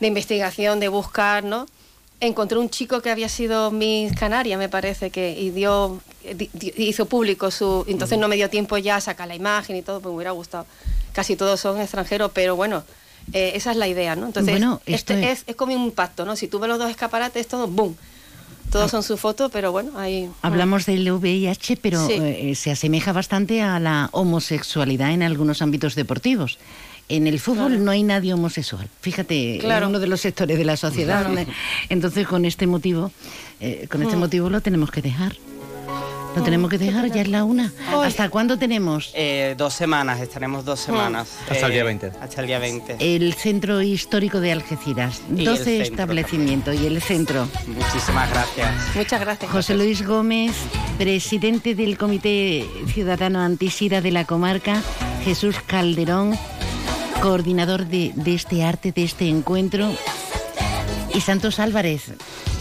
investigación, de buscar, ¿no? Encontré un chico que había sido Miss Canaria, me parece, que y dio, hizo público su... Entonces no me dio tiempo ya a sacar la imagen y todo, pues me hubiera gustado. Casi todos son extranjeros, pero bueno, eh, esa es la idea, ¿no? Entonces, este es... Es, como un pacto, ¿no? Si tú ves los dos escaparates, todo, ¡boom! Todos son su foto, pero bueno, ahí... Hablamos del VIH, pero eh, se asemeja bastante a la homosexualidad en algunos ámbitos deportivos. En el fútbol no hay nadie homosexual. Fíjate, claro. uno de los sectores de la sociedad. Entonces, con este motivo, eh, con este mm. motivo lo tenemos que dejar. Lo tenemos que dejar, ya es la una. ¿Hasta cuándo tenemos? Eh, dos semanas, estaremos dos semanas. Hasta el día Eh, 20. Hasta el día 20. El Centro Histórico de Algeciras. Y 12 el centro establecimientos y el centro. Muchísimas gracias. Muchas gracias. José Luis Gómez, presidente del Comité Ciudadano Antisida de la comarca. Jesús Calderón, coordinador de, de este arte, de este encuentro. Y Santos Álvarez,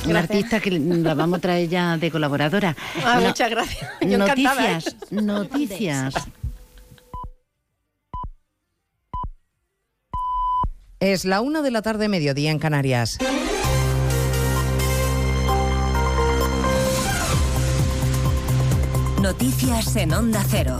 una Gracias. artista que la vamos a traer ya de colaboradora. Ah, No- muchas gracias. Yo encantada, ¿eh? Noticias, noticias. Es la una de la tarde, mediodía en Canarias. Noticias en Onda Cero.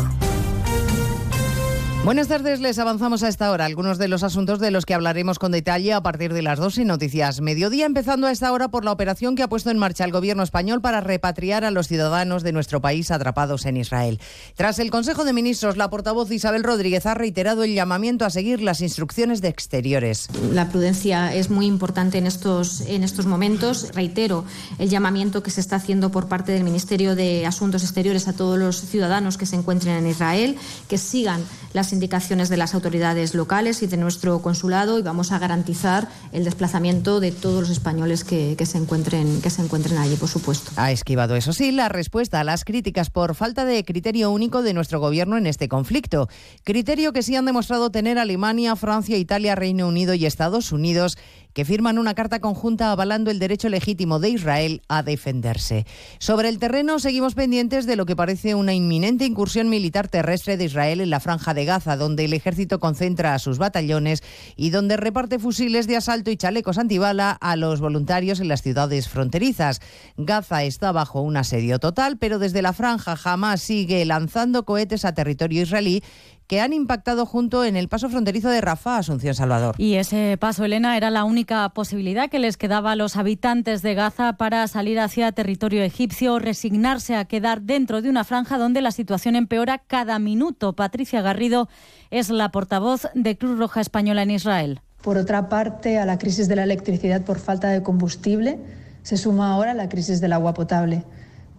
Buenas tardes, les avanzamos a esta hora algunos de los asuntos de los que hablaremos con detalle a partir de las 2 en Noticias Mediodía, empezando a esta hora por la operación que ha puesto en marcha el gobierno español para repatriar a los ciudadanos de nuestro país atrapados en Israel. Tras el Consejo de Ministros, la portavoz Isabel Rodríguez ha reiterado el llamamiento a seguir las instrucciones de exteriores. La prudencia es muy importante en estos, en estos momentos. Reitero el llamamiento que se está haciendo por parte del Ministerio de Asuntos Exteriores a todos los ciudadanos que se encuentren en Israel, que sigan las indicaciones de las autoridades locales y de nuestro consulado y vamos a garantizar el desplazamiento de todos los españoles que, que se, encuentren, que se encuentren allí, por supuesto. Ha esquivado, eso sí, la respuesta a las críticas por falta de criterio único de nuestro gobierno en este conflicto. Criterio que sí han demostrado tener Alemania, Francia, Italia, Reino Unido y Estados Unidos, que firman una carta conjunta avalando el derecho legítimo de Israel a defenderse. Sobre el terreno, seguimos pendientes de lo que parece una inminente incursión militar terrestre de Israel en la franja de Gaza, donde el ejército concentra a sus batallones y donde reparte fusiles de asalto y chalecos antibala a los voluntarios en las ciudades fronterizas. Gaza está bajo un asedio total, pero desde la franja jamás sigue lanzando cohetes a territorio israelí que han impactado junto en el paso fronterizo de Rafah, Asunción Salvador. Y ese paso, Elena, era la única posibilidad que les quedaba a los habitantes de Gaza para salir hacia territorio egipcio, resignarse a quedar dentro de una franja donde la situación empeora cada minuto. Patricia Garrido es la portavoz de Cruz Roja Española en Israel. Por otra parte, a la crisis de la electricidad por falta de combustible se suma ahora la crisis del agua potable,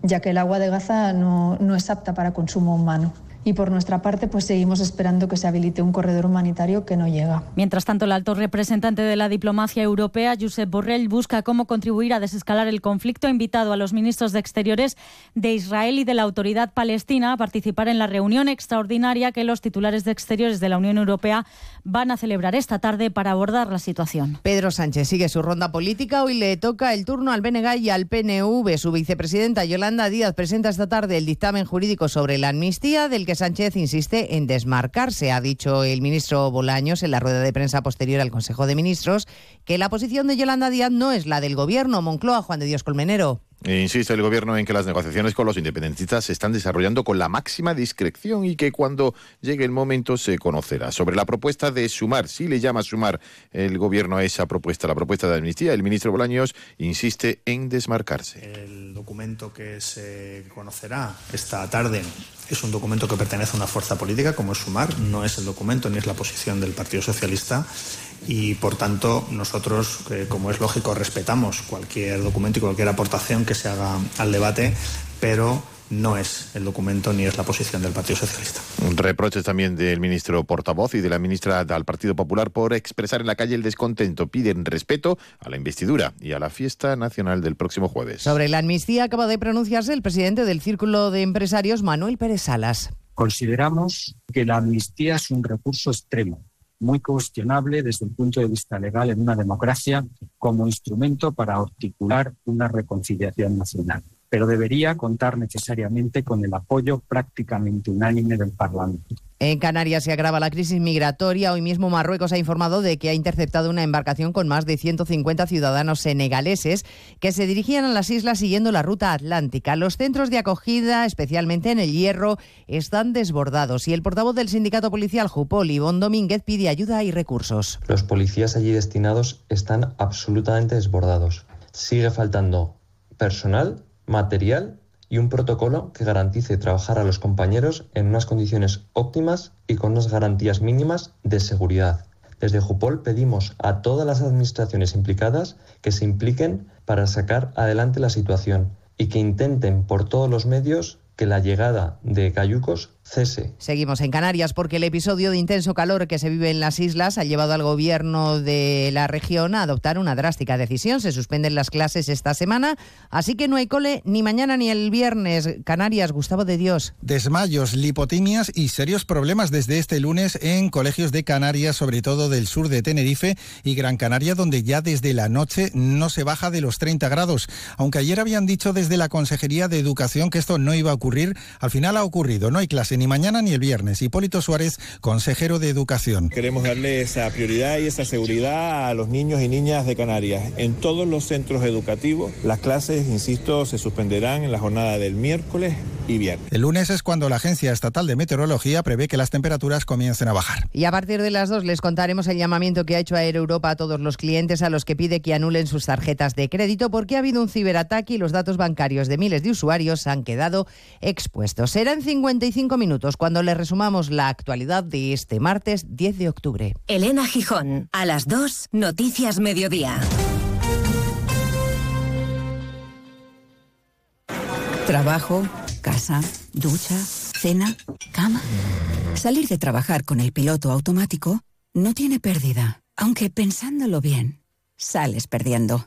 ya que el agua de Gaza no, no es apta para consumo humano. Y por nuestra parte, pues seguimos esperando que se habilite un corredor humanitario que no llega. Mientras tanto, el alto representante de la diplomacia europea, Josep Borrell, busca cómo contribuir a desescalar el conflicto. Ha invitado a los ministros de Exteriores de Israel y de la Autoridad Palestina a participar en la reunión extraordinaria que los titulares de Exteriores de la Unión Europea van a celebrar esta tarde para abordar la situación. Pedro Sánchez sigue su ronda política. Hoy le toca el turno al BNG y al PNV. Su vicepresidenta Yolanda Díaz presenta esta tarde el dictamen jurídico sobre la amnistía, del que Sánchez insiste en desmarcarse. Ha dicho el ministro Bolaños en la rueda de prensa posterior al Consejo de Ministros que la posición de Yolanda Díaz no es la del Gobierno. Moncloa, Juan de Dios Colmenero. E Insiste el gobierno en que las negociaciones con los independentistas se están desarrollando con la máxima discreción y que cuando llegue el momento se conocerá. Sobre la propuesta de sumar, si le llama sumar el gobierno a esa propuesta, la propuesta de amnistía, el ministro Bolaños insiste en desmarcarse. El documento que se conocerá esta tarde es un documento que pertenece a una fuerza política como es Sumar, no es el documento ni es la posición del Partido Socialista y por tanto nosotros, eh, como es lógico, respetamos cualquier documento y cualquier aportación que se haga al debate, pero no es el documento ni es la posición del Partido Socialista. Reproches también del ministro portavoz y de la ministra del Partido Popular por expresar en la calle el descontento. Piden respeto a la investidura y a la fiesta nacional del próximo jueves. Sobre la amnistía acaba de pronunciarse el presidente del Círculo de Empresarios, Manuel Pérez Salas. Consideramos que la amnistía es un recurso extremo, muy cuestionable desde el punto de vista legal en una democracia como instrumento para articular una reconciliación nacional pero debería contar necesariamente con el apoyo prácticamente unánime del Parlamento. En Canarias se agrava la crisis migratoria. Hoy mismo Marruecos ha informado de que ha interceptado una embarcación con más de 150 ciudadanos senegaleses que se dirigían a las islas siguiendo la ruta atlántica. Los centros de acogida, especialmente en el Hierro, están desbordados y el portavoz del sindicato policial Jupol, Ivón Domínguez, pide ayuda y recursos. Los policías allí destinados están absolutamente desbordados. Sigue faltando personal material y un protocolo que garantice trabajar a los compañeros en unas condiciones óptimas y con unas garantías mínimas de seguridad. Desde Jupol pedimos a todas las administraciones implicadas que se impliquen para sacar adelante la situación y que intenten por todos los medios que la llegada de cayucos cese. Seguimos en Canarias porque el episodio de intenso calor que se vive en las islas ha llevado al gobierno de la región a adoptar una drástica decisión. Se suspenden las clases esta semana, así que no hay cole ni mañana ni el viernes. Canarias, Gustavo de Dios. Desmayos, lipotimias y serios problemas desde este lunes en colegios de Canarias, sobre todo del sur de Tenerife y Gran Canaria, donde ya desde la noche no se baja de los 30 grados. Aunque ayer habían dicho desde la Consejería de Educación que esto no iba a ocurrir, al final ha ocurrido. No hay clase ni mañana ni el viernes. Hipólito Suárez, consejero de Educación. Queremos darle esa prioridad y esa seguridad a los niños y niñas de Canarias. En todos los centros educativos, las clases, insisto, se suspenderán en la jornada del miércoles y viernes. El lunes es cuando la Agencia Estatal de Meteorología prevé que las temperaturas comiencen a bajar. Y a partir de las dos les contaremos el llamamiento que ha hecho Air Europa a todos los clientes a los que pide que anulen sus tarjetas de crédito porque ha habido un ciberataque y los datos bancarios de miles de usuarios han quedado expuestos. Serán 55 minutos cuando le resumamos la actualidad de este martes 10 de octubre. Elena Gijón, a las 2, Noticias Mediodía. Trabajo, casa, ducha, cena, cama. Salir de trabajar con el piloto automático no tiene pérdida, aunque pensándolo bien, sales perdiendo.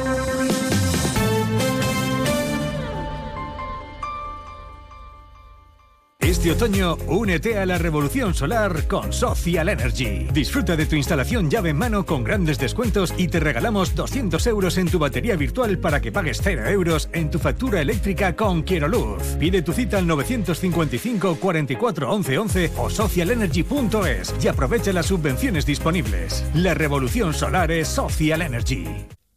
Este otoño, únete a la revolución solar con Social Energy. Disfruta de tu instalación llave en mano con grandes descuentos y te regalamos 200 euros en tu batería virtual para que pagues 0 euros en tu factura eléctrica con Quiero Luz. Pide tu cita al 955 44 11 11 o socialenergy.es y aprovecha las subvenciones disponibles. La revolución solar es Social Energy.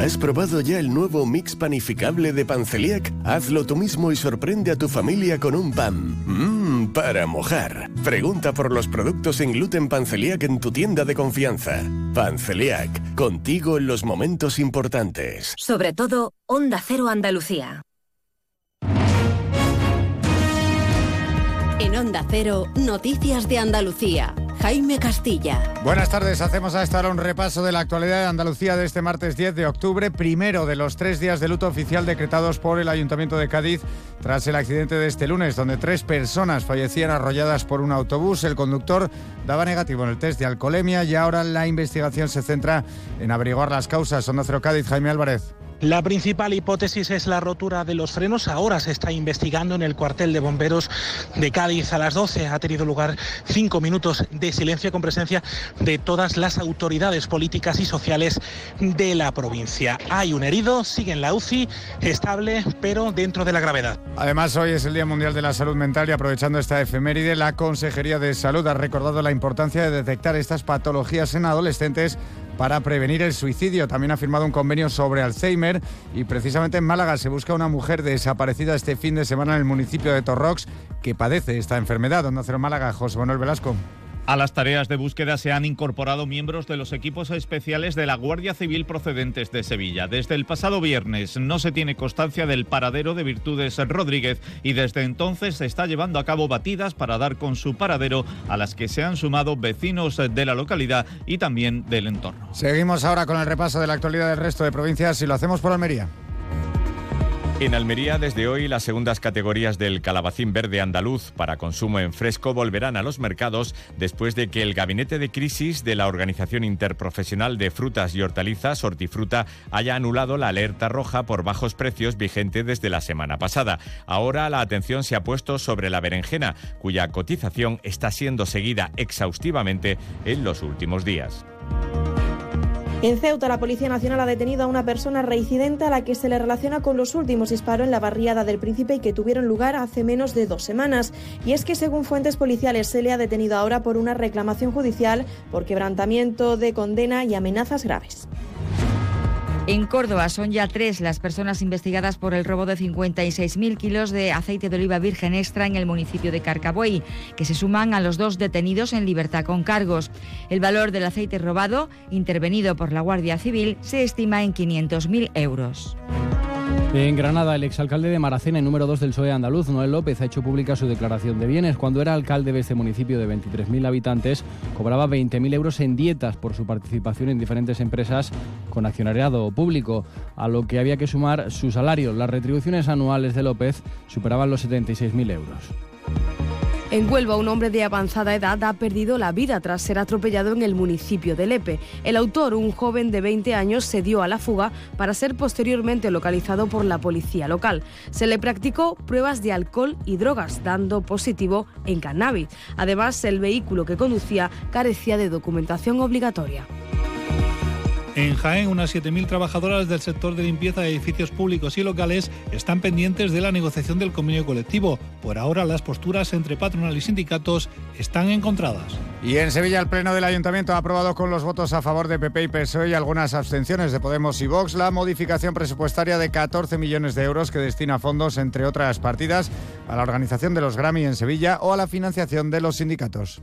¿Has probado ya el nuevo mix panificable de Panceliac? Hazlo tú mismo y sorprende a tu familia con un pan. Mmm, para mojar. Pregunta por los productos sin gluten Panceliac en tu tienda de confianza. Panceliac, contigo en los momentos importantes. Sobre todo, Onda Cero Andalucía. En Onda Cero, Noticias de Andalucía. Jaime Castilla. Buenas tardes, hacemos a esta hora un repaso de la actualidad de Andalucía de este martes 10 de octubre, primero de los tres días de luto oficial decretados por el Ayuntamiento de Cádiz tras el accidente de este lunes, donde tres personas fallecían arrolladas por un autobús. El conductor daba negativo en el test de alcoholemia y ahora la investigación se centra en averiguar las causas. Onda Cero Cádiz, Jaime Álvarez. La principal hipótesis es la rotura de los frenos. Ahora se está investigando en el cuartel de bomberos de Cádiz a las 12. Ha tenido lugar cinco minutos de silencio con presencia de todas las autoridades políticas y sociales de la provincia. Hay un herido, sigue en la UCI, estable, pero dentro de la gravedad. Además, hoy es el Día Mundial de la Salud Mental y aprovechando esta efeméride, la Consejería de Salud ha recordado la importancia de detectar estas patologías en adolescentes para prevenir el suicidio. También ha firmado un convenio sobre Alzheimer y precisamente en Málaga se busca una mujer desaparecida este fin de semana en el municipio de Torrox que padece esta enfermedad. ¿Dónde hacer Málaga? José Manuel Velasco. A las tareas de búsqueda se han incorporado miembros de los equipos especiales de la Guardia Civil procedentes de Sevilla. Desde el pasado viernes no se tiene constancia del paradero de Virtudes Rodríguez y desde entonces se está llevando a cabo batidas para dar con su paradero a las que se han sumado vecinos de la localidad y también del entorno. Seguimos ahora con el repaso de la actualidad del resto de provincias y lo hacemos por Almería. En Almería, desde hoy, las segundas categorías del calabacín verde andaluz para consumo en fresco volverán a los mercados después de que el gabinete de crisis de la Organización Interprofesional de Frutas y Hortalizas, Hortifruta, haya anulado la alerta roja por bajos precios vigente desde la semana pasada. Ahora la atención se ha puesto sobre la berenjena, cuya cotización está siendo seguida exhaustivamente en los últimos días. En Ceuta, la Policía Nacional ha detenido a una persona reincidente a la que se le relaciona con los últimos disparos en la barriada del Príncipe y que tuvieron lugar hace menos de dos semanas. Y es que, según fuentes policiales, se le ha detenido ahora por una reclamación judicial por quebrantamiento de condena y amenazas graves. En Córdoba son ya tres las personas investigadas por el robo de 56.000 kilos de aceite de oliva virgen extra en el municipio de Carcabuey, que se suman a los dos detenidos en libertad con cargos. El valor del aceite robado, intervenido por la Guardia Civil, se estima en 500.000 euros. En Granada, el exalcalde de Maracena y número 2 del PSOE andaluz, Noel López, ha hecho pública su declaración de bienes. Cuando era alcalde de este municipio de 23.000 habitantes, cobraba 20.000 euros en dietas por su participación en diferentes empresas con accionariado público, a lo que había que sumar su salario. Las retribuciones anuales de López superaban los 76.000 euros. En Huelva, un hombre de avanzada edad ha perdido la vida tras ser atropellado en el municipio de Lepe. El autor, un joven de 20 años, se dio a la fuga para ser posteriormente localizado por la policía local. Se le practicó pruebas de alcohol y drogas, dando positivo en cannabis. Además, el vehículo que conducía carecía de documentación obligatoria. En Jaén, unas 7.000 trabajadoras del sector de limpieza de edificios públicos y locales están pendientes de la negociación del convenio colectivo. Por ahora, las posturas entre patronal y sindicatos están encontradas. Y en Sevilla, el Pleno del Ayuntamiento ha aprobado con los votos a favor de PP y PSOE y algunas abstenciones de Podemos y Vox la modificación presupuestaria de 14 millones de euros que destina fondos, entre otras partidas, a la organización de los Grammy en Sevilla o a la financiación de los sindicatos.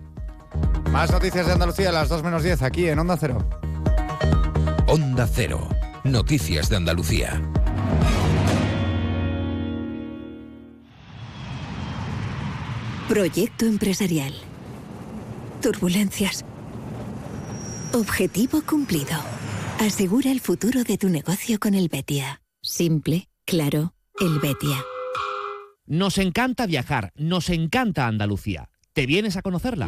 Más noticias de Andalucía a las 2 menos 10 aquí en Onda Cero. Onda Cero. Noticias de Andalucía. Proyecto empresarial. Turbulencias. Objetivo cumplido. Asegura el futuro de tu negocio con el Betia. Simple, claro, el Betia. Nos encanta viajar, nos encanta Andalucía. ¿Te vienes a conocerla?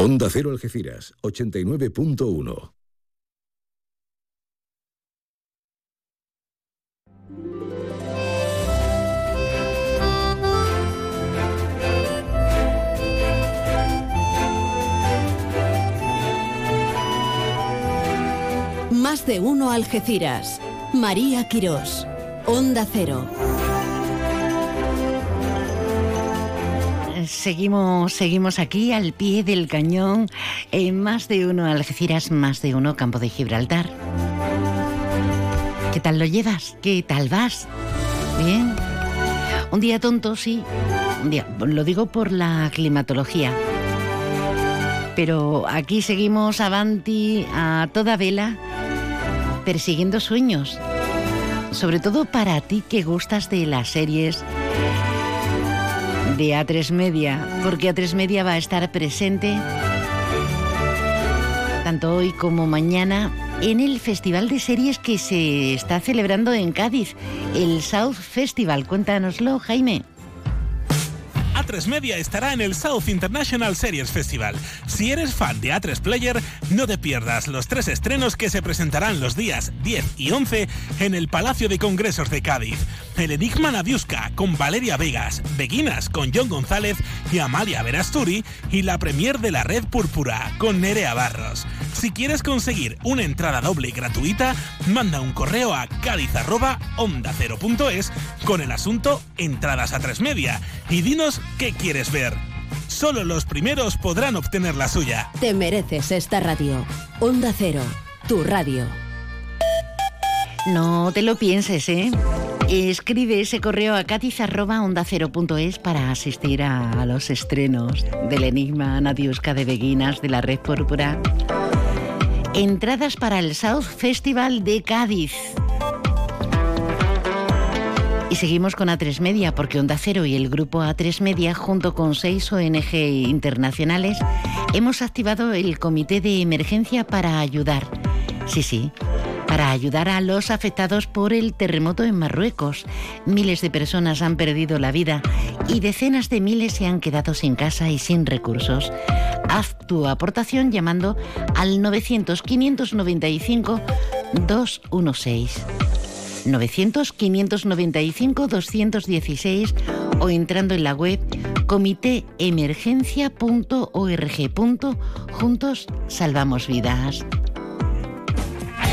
Onda Cero Algeciras, 89.1. Más de uno Algeciras. María Quirós. Onda Cero. Seguimos, seguimos aquí al pie del cañón en más de uno Algeciras, más de uno Campo de Gibraltar. ¿Qué tal lo llevas? ¿Qué tal vas? Bien. Un día tonto, sí. Un día, lo digo por la climatología. Pero aquí seguimos avanti a toda vela, persiguiendo sueños. Sobre todo para ti que gustas de las series de A3 Media, porque A3 Media va a estar presente tanto hoy como mañana en el Festival de Series que se está celebrando en Cádiz, el South Festival. Cuéntanoslo, Jaime. A3 Media estará en el South International Series Festival. Si eres fan de A3 Player, no te pierdas los tres estrenos que se presentarán los días 10 y 11 en el Palacio de Congresos de Cádiz. El Enigma Nadiuska con Valeria Vegas, Beguinas con John González y Amalia Verasturi y la premier de la Red Púrpura con Nerea Barros. Si quieres conseguir una entrada doble gratuita, manda un correo a cádiz@onda0.es con el asunto Entradas a 3 Media y dinos qué quieres ver. Solo los primeros podrán obtener la suya. Te mereces esta radio. Onda Cero, tu radio. No te lo pienses, ¿eh? Escribe ese correo a cádiz.onda0.es para asistir a, los estrenos del Enigma Nadiuska de Beguinas de la Red Púrpura. Entradas para el South Festival de Cádiz. Y seguimos con A3 Media, porque Onda Cero y el grupo A3 Media, junto con seis ONG internacionales, hemos activado el Comité de Emergencia para ayudar. Sí, sí, para ayudar a los afectados por el terremoto en Marruecos. Miles de personas han perdido la vida y decenas de miles se han quedado sin casa y sin recursos. Haz tu aportación llamando al 900-595-216. 900-595-216 o entrando en la web comitéemergencia.org. Juntos salvamos vidas.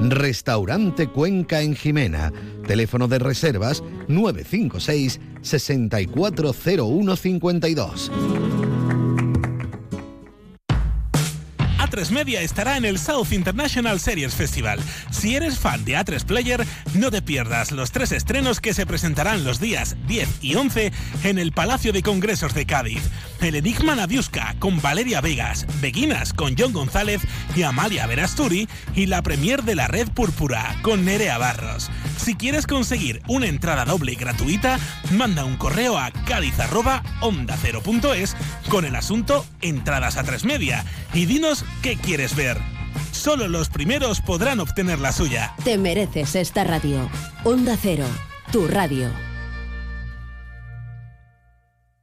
Restaurante Cuenca en Jimena. Teléfono de reservas 956 640152. A3 Media estará en el South International Series Festival. Si eres fan de A3 Player, no te pierdas los tres estrenos que se presentarán los días 10 y 11 en el Palacio de Congresos de Cádiz. El Enigma Nadiuska con Valeria Vegas, Beguinas con John González y Amalia Verasturi y la premier de la Red Púrpura con Nerea Barros. Si quieres conseguir una entrada doble gratuita, manda un correo a cádiz@onda0.es con el asunto Entradas a 3 Media y dinos qué quieres ver. Solo los primeros podrán obtener la suya. Te mereces esta radio. Onda Cero, tu radio.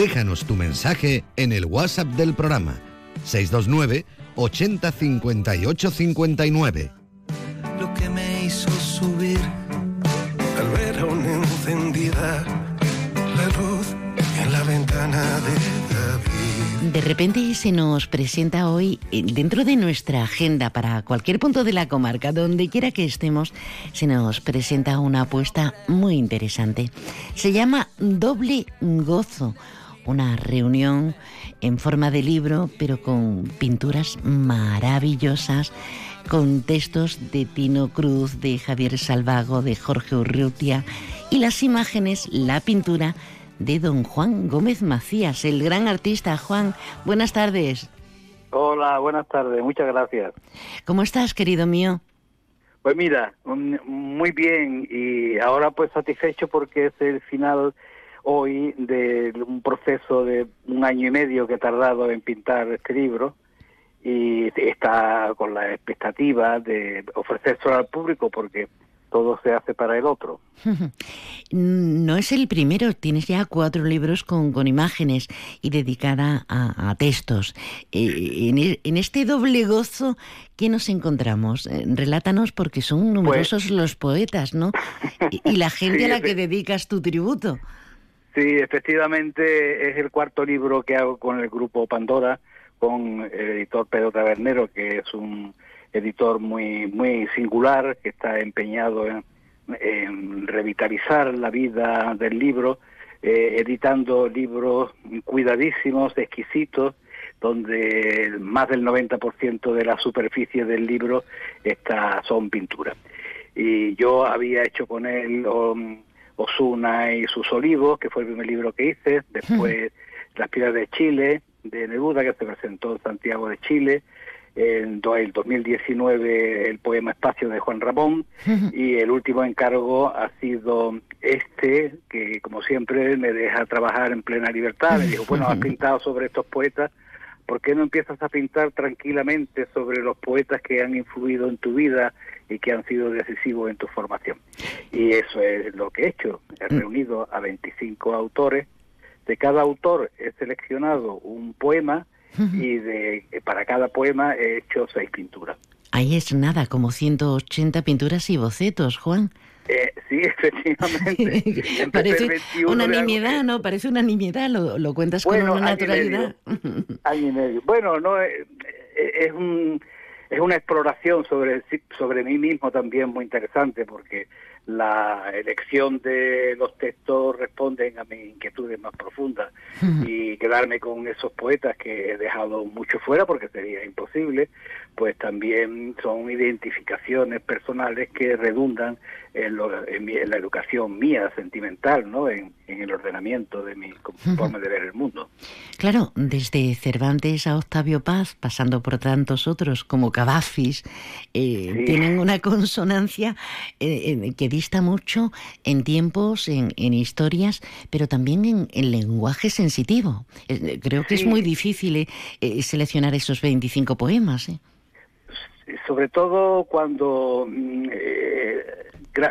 Déjanos tu mensaje en el WhatsApp del programa 629 80 58 59. Lo que me hizo subir al ver aún encendida la luz en la ventana de David. De repente se nos presenta hoy, eh, dentro de nuestra agenda para cualquier punto de la comarca, donde quiera que estemos, se nos presenta una apuesta muy interesante. Se llama Doble Gozo, una reunión en forma de libro, pero con pinturas maravillosas, con textos de Tino Cruz, de Javier Salvago, de Jorge Urrutia y las imágenes, la pintura de don Juan Gómez Macías, el gran artista. Juan, buenas tardes. Hola, buenas tardes, muchas gracias. ¿Cómo estás, querido mío? Pues mira, muy bien y ahora pues satisfecho porque es el final hoy de un proceso de un año y medio que he tardado en pintar este libro y está con la expectativa de ofrecérselo al público porque todo se hace para el otro. No es el primero, tienes ya cuatro libros con, con imágenes y dedicada a, textos. Eh, e, en, este doble gozo, ¿qué nos encontramos? Eh, relátanos porque son pues numerosos los poetas, ¿no? Y, la gente a la que dedicas tu tributo. Sí, efectivamente es el cuarto libro que hago con el grupo Pandora, con el editor Pedro Tabernero, que es un editor muy, muy singular, que está empeñado en, revitalizar la vida del libro, eh, editando libros cuidadísimos, exquisitos, donde más del 90% de la superficie del libro está, son pinturas. Y yo había hecho con él um, Osuna y sus olivos, que fue el primer libro que hice, después Las piedras de Chile, de Neruda, que se presentó en Santiago de Chile, en el 2019 el poema Espacio de Juan Ramón y el último encargo ha sido este, que como siempre me deja trabajar en plena libertad. Me dijo, bueno, has pintado sobre estos poetas, ¿por qué no empiezas a pintar tranquilamente sobre los poetas que han influido en tu vida y que han sido decisivos en tu formación? Y eso es lo que he hecho. He mm. reunido a 25 autores. De cada autor he seleccionado un poema y de, para cada poema he hecho seis pinturas. Ahí es nada, como 180 pinturas y bocetos, Juan. Eh, sí, efectivamente. Parece una nimiedad, ¿no? Parece una nimiedad, lo, lo cuentas con una naturalidad. Bueno, no, eh, eh, es, un, es una exploración sobre, sobre mí mismo también muy interesante, porque la elección de los textos responden a mis inquietudes más profundas y quedarme con esos poetas que he dejado mucho fuera porque sería imposible, pues también son identificaciones personales que redundan en, la educación mía sentimental, ¿no? En, el ordenamiento de mi forma de ver el mundo. Claro, desde Cervantes a Octavio Paz, pasando por tantos otros como Cavafis, eh, tienen una consonancia eh, que dista mucho en tiempos, en, historias, pero también en, lenguaje sensitivo. Eh, creo que es muy difícil seleccionar esos 25 poemas. Sobre todo cuando mm,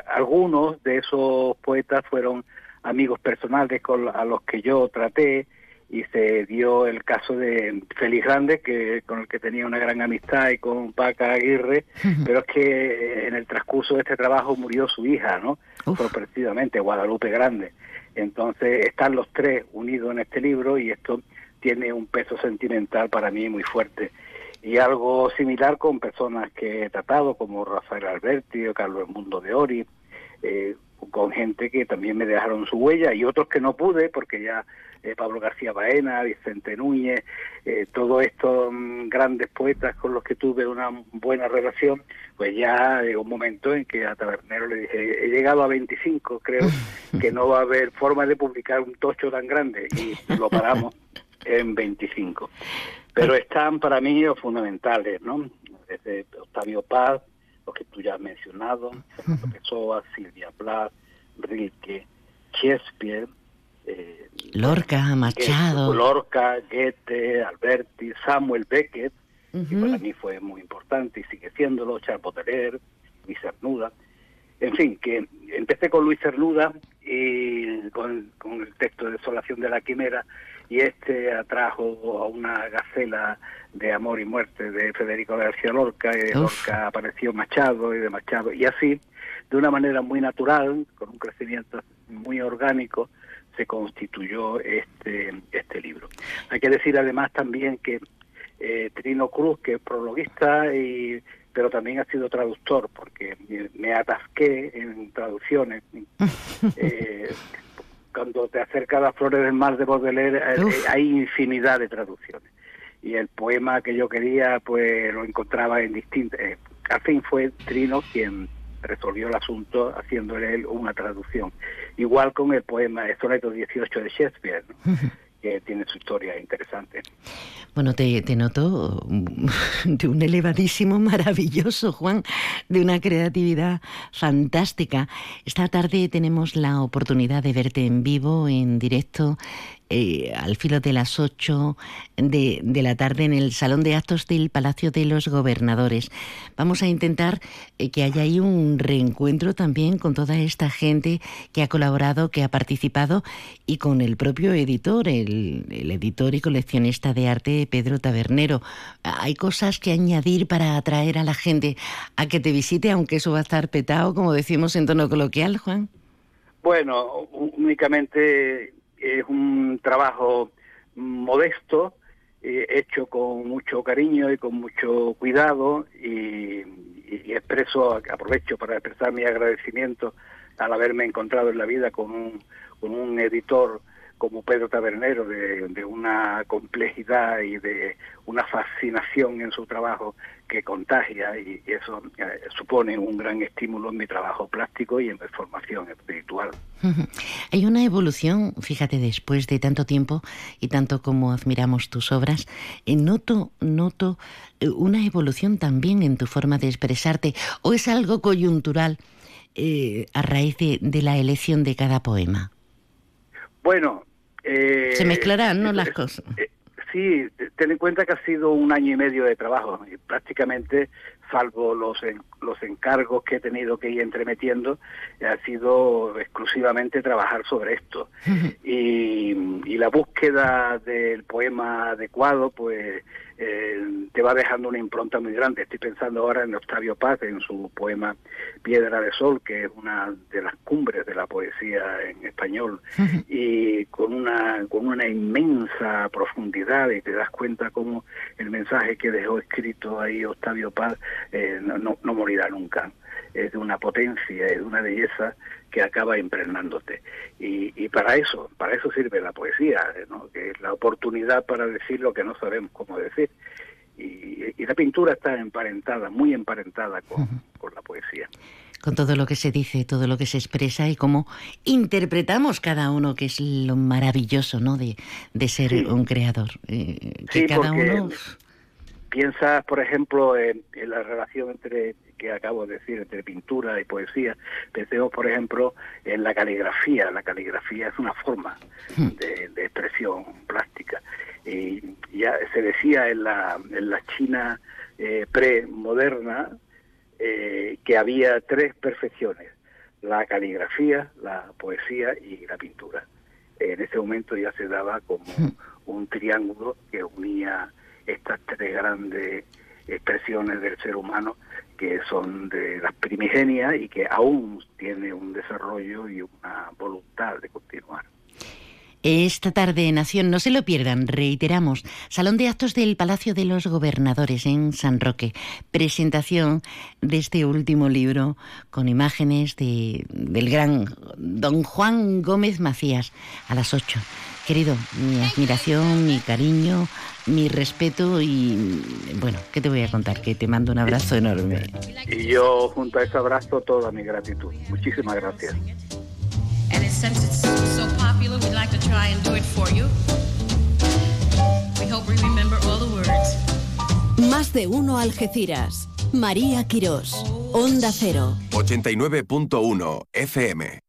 algunos de esos poetas fueron amigos personales con, a los que yo traté y se dio el caso de Félix Grande, que con el que tenía una gran amistad, y con Paca Aguirre, pero es que en el transcurso de este trabajo murió su hija, ¿no? Sorpresivamente, Guadalupe Grande. Entonces están los tres unidos en este libro y esto tiene un peso sentimental para mí muy fuerte y algo similar con personas que he tratado, como Rafael Alberti o Carlos Mundo de Ori, eh, con gente que también me dejaron su huella y otros que no pude, porque ya eh, Pablo García Baena, Vicente Núñez, eh, todos estos mm, grandes poetas con los que tuve una buena relación, pues ya llegó un momento en que a Tabernero le dije, he llegado a 25, creo que no va a haber forma de publicar un tocho tan grande y lo paramos en 25 pero están para mí fundamentales, ¿no? Desde Octavio Paz, lo que tú ya has mencionado, Fernando Pessoa, Silvia Plath, Rilke, Shakespeare, eh, Lorca, Machado. Lorca, Goethe, Alberti, Samuel Beckett, que para mí fue muy importante y sigue siéndolo, Charles Baudelaire, Luis Cernuda. En fin, que empecé con Luis Cernuda y con, con el texto de Desolación de la Quimera y este atrajo a una gacela de amor y muerte de Federico García Lorca y de Lorca apareció Machado y de Machado y así de una manera muy natural con un crecimiento muy orgánico se constituyó este este libro. Hay que decir además también que eh, Trino Cruz que es prologuista y pero también ha sido traductor porque me, atasqué en traducciones eh, cuando te acercas a las flores del mar de Baudelaire, eh, eh, hay infinidad de traducciones. Y el poema que yo quería, pues lo encontraba en distintas. Eh, al fin fue Trino quien resolvió el asunto haciéndole él una traducción. Igual con el poema el Soneto 18 de Shakespeare. que tiene su historia interesante. Bueno, te, te, noto de un elevadísimo maravilloso, Juan, de una creatividad fantástica. Esta tarde tenemos la oportunidad de verte en vivo, en directo, eh, al filo de las 8 de, la tarde en el Salón de Actos del Palacio de los Gobernadores. Vamos a intentar eh, que haya ahí un reencuentro también con toda esta gente que ha colaborado, que ha participado y con el propio editor, el, el editor y coleccionista de arte Pedro Tabernero. Hay cosas que añadir para atraer a la gente a que te visite, aunque eso va a estar petado, como decimos en tono coloquial, Juan. Bueno, únicamente es un trabajo modesto, eh, hecho con mucho cariño y con mucho cuidado y, y, expreso, aprovecho para expresar mi agradecimiento al haberme encontrado en la vida con un, con un editor como Pedro Tabernero, de, una complejidad y de una fascinación en su trabajo que contagia y eso eh, supone un gran estímulo en mi trabajo plástico y en mi formación espiritual. Hay una evolución, fíjate, después de tanto tiempo y tanto como admiramos tus obras, eh, noto, noto eh, una evolución también en tu forma de expresarte o es algo coyuntural a raíz de la elección de cada poema. Bueno, eh, Se mezclarán, ¿no? Las cosas. Eh, sí, ten en cuenta que ha sido un año y medio de trabajo y prácticamente, salvo los, los encargos que he tenido que ir entremetiendo, ha sido exclusivamente trabajar sobre esto. y, y la búsqueda del poema adecuado, pues eh, te va dejando una impronta muy grande. Estoy pensando ahora en Octavio Paz, en su poema Piedra de Sol, que es una de las cumbres de la poesía en español, y con una, con una inmensa profundidad, y te das cuenta cómo el mensaje que dejó escrito ahí Octavio Paz eh, no, no morirá nunca. Es de una potencia, es de una belleza que acaba impregnándote. Y, y, para eso, para eso sirve la poesía, ¿no? que es la oportunidad para decir lo que no sabemos cómo decir. Y, y la pintura está emparentada, muy emparentada con, con, la poesía. Con todo lo que se dice, todo lo que se expresa y cómo interpretamos cada uno, que es lo maravilloso ¿no? de, de ser un creador. Eh, que cada uno... Piensas, por ejemplo, en, en la relación entre que acabo de decir entre pintura y poesía. Pensemos, por ejemplo, en la caligrafía. La caligrafía es una forma hmm. de, expresión plástica. Y ya se decía en la, en la China eh, premoderna eh, que había tres perfecciones, la caligrafía, la poesía y la pintura. En ese momento ya se daba como hmm. un triángulo que unía estas tres grandes expresiones del ser humano que son de las primigenias y que aún tiene un desarrollo y una voluntad de continuar. Esta tarde en Nación, no se lo pierdan, reiteramos, Salón de Actos del Palacio de los Gobernadores en San Roque. Presentación de este último libro con imágenes de, del gran don Juan Gómez Macías a las 8. Querido, mi admiración, mi cariño, mi respeto y bueno, ¿qué te voy a contar? Que te mando un abrazo enorme. Y yo junto a ese abrazo toda mi gratitud. Muchísimas gracias. Más de uno Algeciras. María Quirós. Onda Cero. 89.1 FM.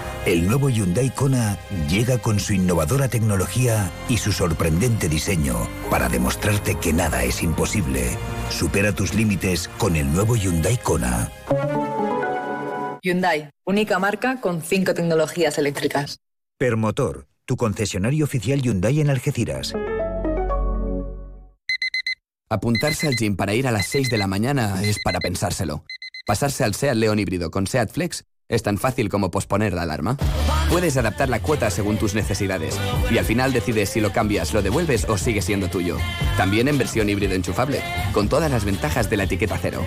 El nuevo Hyundai Kona llega con su innovadora tecnología y su sorprendente diseño para demostrarte que nada es imposible. Supera tus límites con el nuevo Hyundai Kona. Hyundai, única marca con cinco tecnologías eléctricas. Permotor, tu concesionario oficial Hyundai en Algeciras. Apuntarse al gym para ir a las 6 de la mañana es para pensárselo. Pasarse al SEAT León híbrido con SEAT Flex es tan fácil como posponer la alarma. Puedes adaptar la cuota según tus necesidades y al final decides si lo cambias, lo devuelves o sigue siendo tuyo. También en versión híbrido enchufable, con todas las ventajas de la etiqueta cero.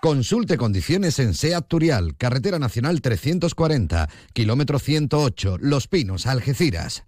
Consulte condiciones en SEAT Turial, Carretera Nacional 340, kilómetro 108, Los Pinos, Algeciras.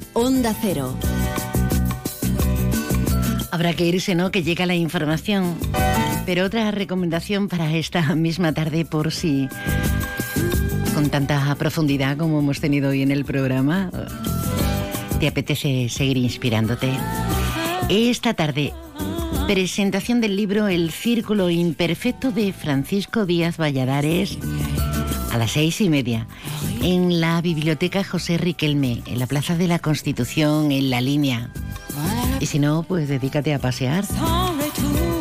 Onda Cero. Habrá que irse, ¿no? Que llega la información. Pero otra recomendación para esta misma tarde, por si con tanta profundidad como hemos tenido hoy en el programa, te apetece seguir inspirándote. Esta tarde, presentación del libro El Círculo Imperfecto de Francisco Díaz Valladares a las seis y media en la Biblioteca José Riquelme, en la Plaza de la Constitución, en la línea. Y si no, pues dedícate a pasear.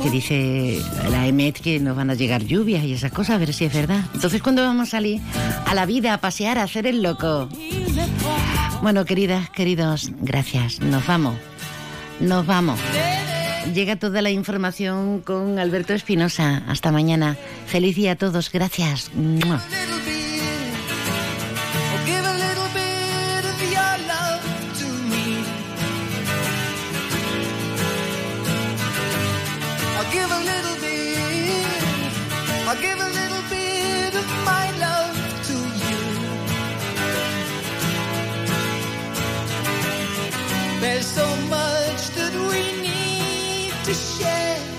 Que dice la EMET que nos van a llegar lluvias y esas cosas, a ver si es verdad. Entonces, ¿cuándo vamos a salir a la vida, a pasear, a hacer el loco? Bueno, queridas, queridos, gracias. Nos vamos. Nos vamos. Llega toda la información con Alberto Espinosa. Hasta mañana. Feliz día a todos. Gracias. To share.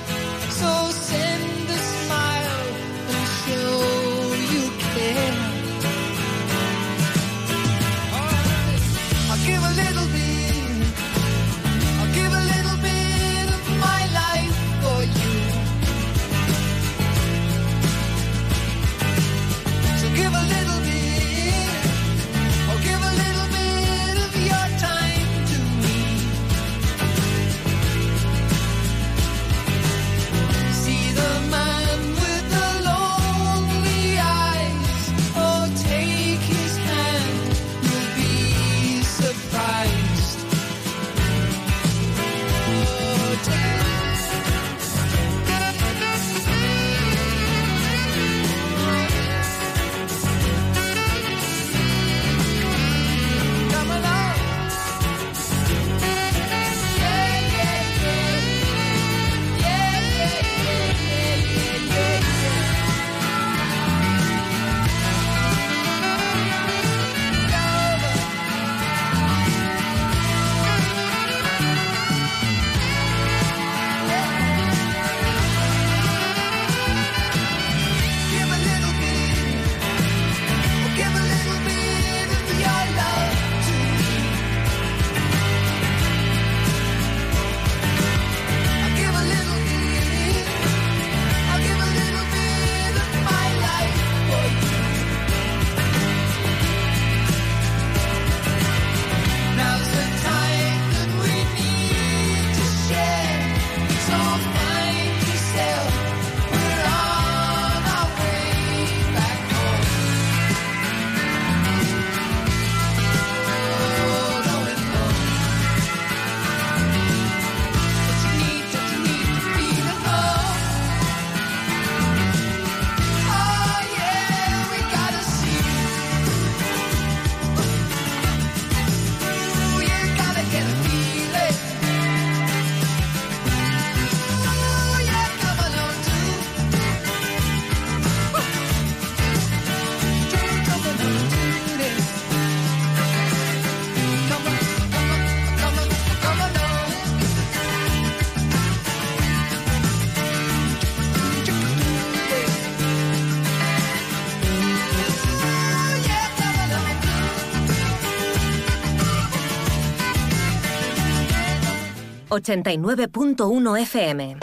89.1 FM.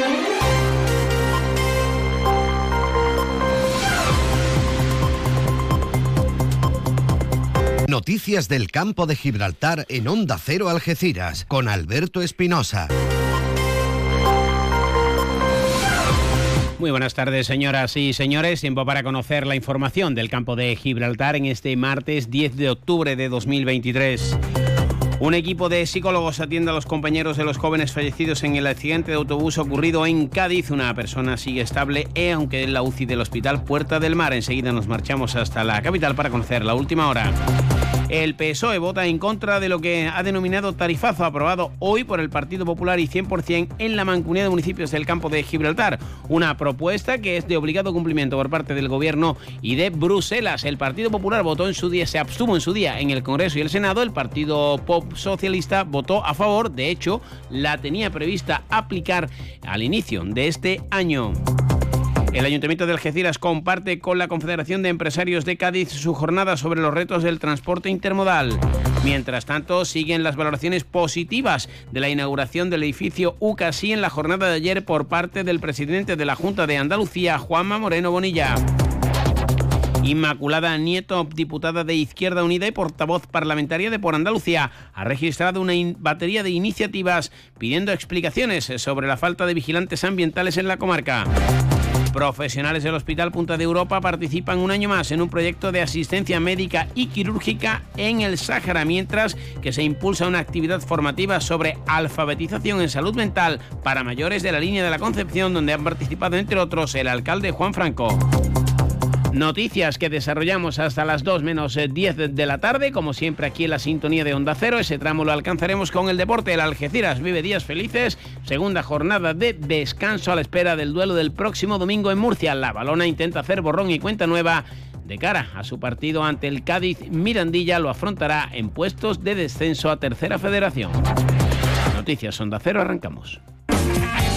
Noticias del campo de Gibraltar en Onda Cero Algeciras con Alberto Espinosa. Muy buenas tardes, señoras y señores. Tiempo para conocer la información del campo de Gibraltar en este martes 10 de octubre de 2023. Un equipo de psicólogos atiende a los compañeros de los jóvenes fallecidos en el accidente de autobús ocurrido en Cádiz. Una persona sigue estable, e aunque en la UCI del Hospital Puerta del Mar. Enseguida nos marchamos hasta la capital para conocer la última hora. El PSOE vota en contra de lo que ha denominado tarifazo aprobado hoy por el Partido Popular y 100% en la Mancomunidad de Municipios del Campo de Gibraltar. Una propuesta que es de obligado cumplimiento por parte del Gobierno y de Bruselas. El Partido Popular votó en su día, se abstuvo en su día en el Congreso y el Senado. El Partido Pop Socialista votó a favor. De hecho, la tenía prevista aplicar al inicio de este año. El Ayuntamiento de Algeciras comparte con la Confederación de Empresarios de Cádiz su jornada sobre los retos del transporte intermodal. Mientras tanto, siguen las valoraciones positivas de la inauguración del edificio UCASI en la jornada de ayer por parte del presidente de la Junta de Andalucía, Juanma Moreno Bonilla. Inmaculada Nieto, diputada de Izquierda Unida y portavoz parlamentaria de Por Andalucía, ha registrado una batería de iniciativas pidiendo explicaciones sobre la falta de vigilantes ambientales en la comarca. Profesionales del Hospital Punta de Europa participan un año más en un proyecto de asistencia médica y quirúrgica en el Sáhara, mientras que se impulsa una actividad formativa sobre alfabetización en salud mental para mayores de la línea de la Concepción, donde han participado, entre otros, el alcalde Juan Franco. Noticias que desarrollamos hasta las 2 menos 10 de la tarde, como siempre aquí en la sintonía de Onda Cero. Ese tramo lo alcanzaremos con el deporte. El Algeciras vive días felices. Segunda jornada de descanso a la espera del duelo del próximo domingo en Murcia. La balona intenta hacer borrón y cuenta nueva. De cara a su partido ante el Cádiz, Mirandilla lo afrontará en puestos de descenso a Tercera Federación. Noticias Onda Cero, arrancamos.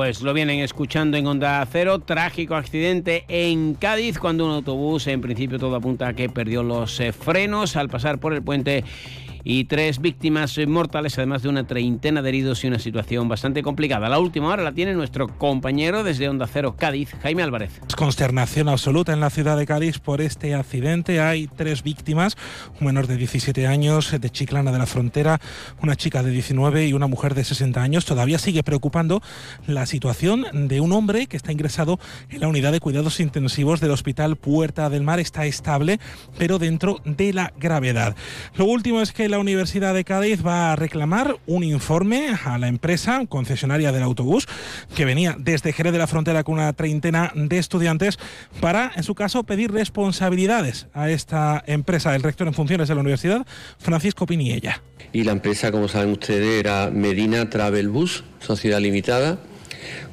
Pues lo vienen escuchando en Onda Cero. Trágico accidente en Cádiz cuando un autobús, en principio todo apunta a que perdió los eh, frenos al pasar por el puente y tres víctimas mortales, además de una treintena de heridos y una situación bastante complicada. La última hora la tiene nuestro compañero desde Onda Cero Cádiz, Jaime Álvarez. Consternación absoluta en la ciudad de Cádiz por este accidente. Hay tres víctimas, un menor de 17 años de Chiclana de la Frontera, una chica de 19 y una mujer de 60 años. Todavía sigue preocupando la situación de un hombre que está ingresado en la unidad de cuidados intensivos del Hospital Puerta del Mar. Está estable, pero dentro de la gravedad. Lo último es que la Universidad de Cádiz va a reclamar un informe a la empresa concesionaria del autobús que venía desde Jerez de la Frontera con una treintena de estudiantes para, en su caso, pedir responsabilidades a esta empresa. El rector en funciones de la universidad, Francisco Piniella. Y la empresa, como saben ustedes, era Medina Travel Bus, Sociedad Limitada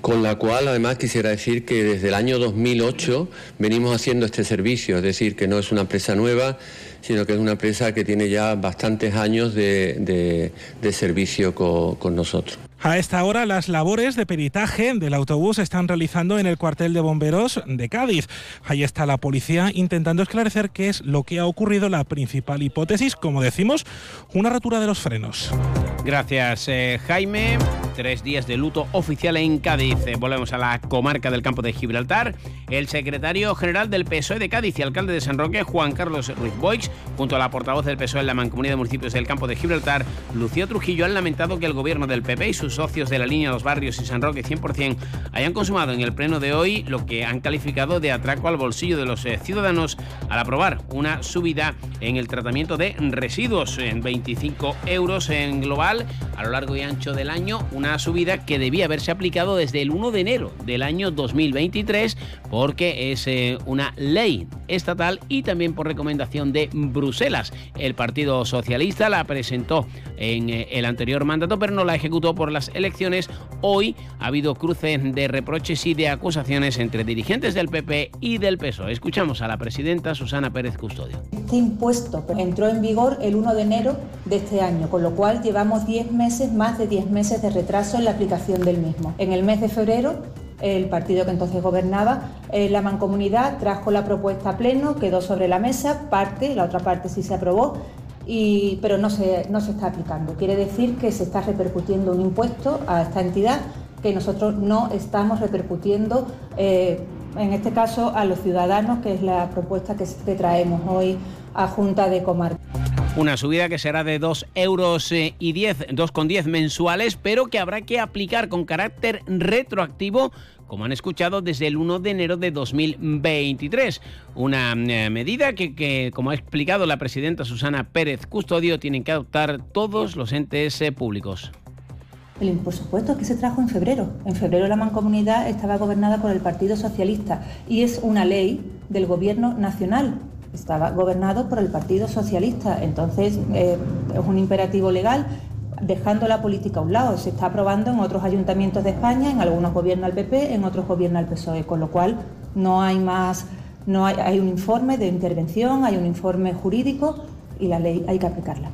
con la cual además quisiera decir que desde el año 2008 venimos haciendo este servicio, es decir, que no es una empresa nueva, sino que es una empresa que tiene ya bastantes años de, servicio con nosotros. A esta hora las labores de peritaje del autobús se están realizando en el cuartel de bomberos de Cádiz. Ahí está la policía intentando esclarecer qué es lo que ha ocurrido. La principal hipótesis, como decimos, una rotura de los frenos. Gracias, eh, Jaime. Tres días de luto oficial en Cádiz. Eh, volvemos a la comarca del campo de Gibraltar. El secretario general del PSOE de Cádiz y alcalde de San Roque, Juan Carlos Ruiz Boix, junto a la portavoz del PSOE en la Mancomunidad de Municipios del campo de Gibraltar, Lucio Trujillo, han lamentado que el gobierno del PP y sus socios de la línea Los Barrios y San Roque 100% hayan consumado en el pleno de hoy lo que han calificado de atraco al bolsillo de los eh, ciudadanos al aprobar una subida en el tratamiento de residuos en 25 euros en global a lo largo y ancho del año, una subida que debía haberse aplicado desde el 1 de enero del año 2023 porque es eh, una ley estatal y también por recomendación de Bruselas. El Partido Socialista la presentó en eh, el anterior mandato, pero no la ejecutó por elecciones. Hoy ha habido cruce de reproches y de acusaciones entre dirigentes del PP y del PSOE. Escuchamos a la presidenta Susana Pérez Custodio. Este impuesto entró en vigor el 1 de enero de este año, con lo cual llevamos 10 meses, más de 10 meses de retraso en la aplicación del mismo. En el mes de febrero el partido que entonces gobernaba, eh, la mancomunidad trajo la propuesta a pleno, quedó sobre la mesa, parte, la otra parte sí se aprobó, pero no se, no se está aplicando. Quiere decir que se está repercutiendo un impuesto a esta entidad que nosotros no estamos repercutiendo, eh, en este caso, a los ciudadanos, que es la propuesta que traemos hoy a Junta de Comarca. Una subida que será de 2 euros eh, y 10, 2,10 mensuales, pero que habrá que aplicar con carácter retroactivo como han escuchado, desde el 1 de enero de 2023. Una eh, medida que, como ha explicado la presidenta Susana Pérez Custodio, tienen que adoptar todos los entes eh, públicos. El impuesto que se trajo en febrero. En febrero la mancomunidad estaba gobernada por el Partido Socialista y es una ley del Gobierno Nacional estaba gobernado por el Partido Socialista. Entonces, eh, es un imperativo legal dejando la política a un lado. Se está aprobando en otros ayuntamientos de España, en algunos gobierna el PP, en otros gobierna el PSOE, con lo cual no hay más, no hay, hay un informe de intervención, hay un informe jurídico y la ley hay que aplicarla.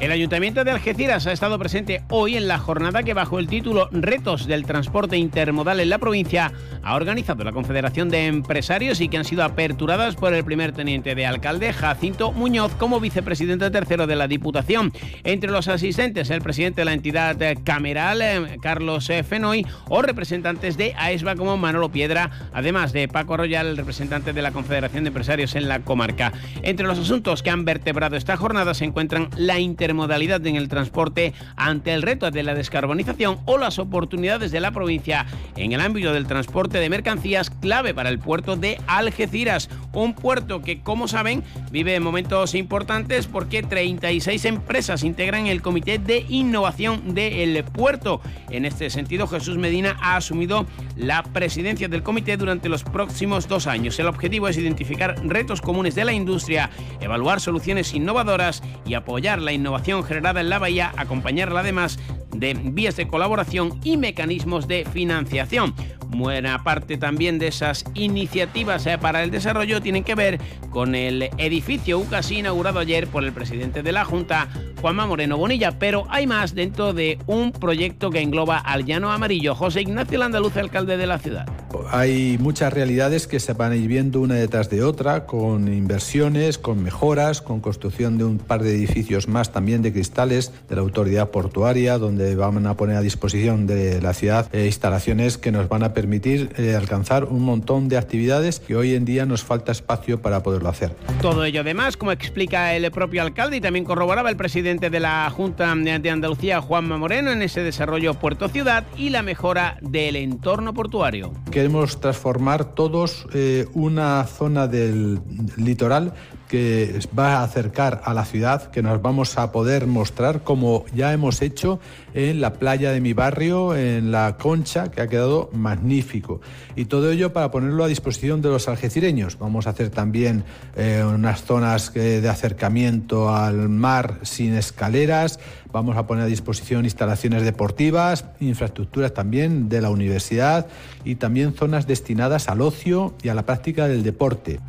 El Ayuntamiento de Algeciras ha estado presente hoy en la jornada que bajo el título Retos del transporte intermodal en la provincia ha organizado la Confederación de Empresarios y que han sido aperturadas por el primer teniente de alcalde Jacinto Muñoz como vicepresidente tercero de la Diputación. Entre los asistentes el presidente de la entidad cameral eh, Carlos eh, Fenoy o representantes de AESBA como Manolo Piedra, además de Paco Royal, el representante de la Confederación de Empresarios en la comarca. Entre los asuntos que han vertebrado esta jornada se encuentran la inter modalidad en el transporte ante el reto de la descarbonización o las oportunidades de la provincia en el ámbito del transporte de mercancías clave para el puerto de Algeciras, un puerto que como saben vive momentos importantes porque 36 empresas integran el comité de innovación del puerto. En este sentido Jesús Medina ha asumido la presidencia del comité durante los próximos dos años. El objetivo es identificar retos comunes de la industria, evaluar soluciones innovadoras y apoyar la innovación generada en la bahía, acompañarla además de vías de colaboración y mecanismos de financiación. Buena parte también de esas iniciativas eh, para el desarrollo tienen que ver con el edificio UCASI inaugurado ayer por el presidente de la Junta, Juanma Moreno Bonilla, pero hay más dentro de un proyecto que engloba al Llano Amarillo. José Ignacio Landaluz, alcalde de la ciudad. Hay muchas realidades que se van a ir viendo una detrás de otra, con inversiones, con mejoras, con construcción de un par de edificios más también de cristales de la autoridad portuaria, donde van a poner a disposición de la ciudad eh, instalaciones que nos van a permitir eh, alcanzar un montón de actividades que hoy en día nos falta espacio para poderlo hacer. Todo ello además, como explica el propio alcalde y también corroboraba el presidente de la Junta de Andalucía, Juanma Moreno, en ese desarrollo puerto-ciudad y la mejora del entorno portuario. Queremos transformar todos eh, una zona del litoral que va a acercar a la ciudad, que nos vamos a poder mostrar como ya hemos hecho en la playa de mi barrio, en la Concha, que ha quedado magnífico. Y todo ello para ponerlo a disposición de los algecireños. Vamos a hacer también eh, unas zonas eh, de acercamiento al mar sin escaleras, vamos a poner a disposición instalaciones deportivas, infraestructuras también de la universidad y también zonas destinadas al ocio y a la práctica del deporte.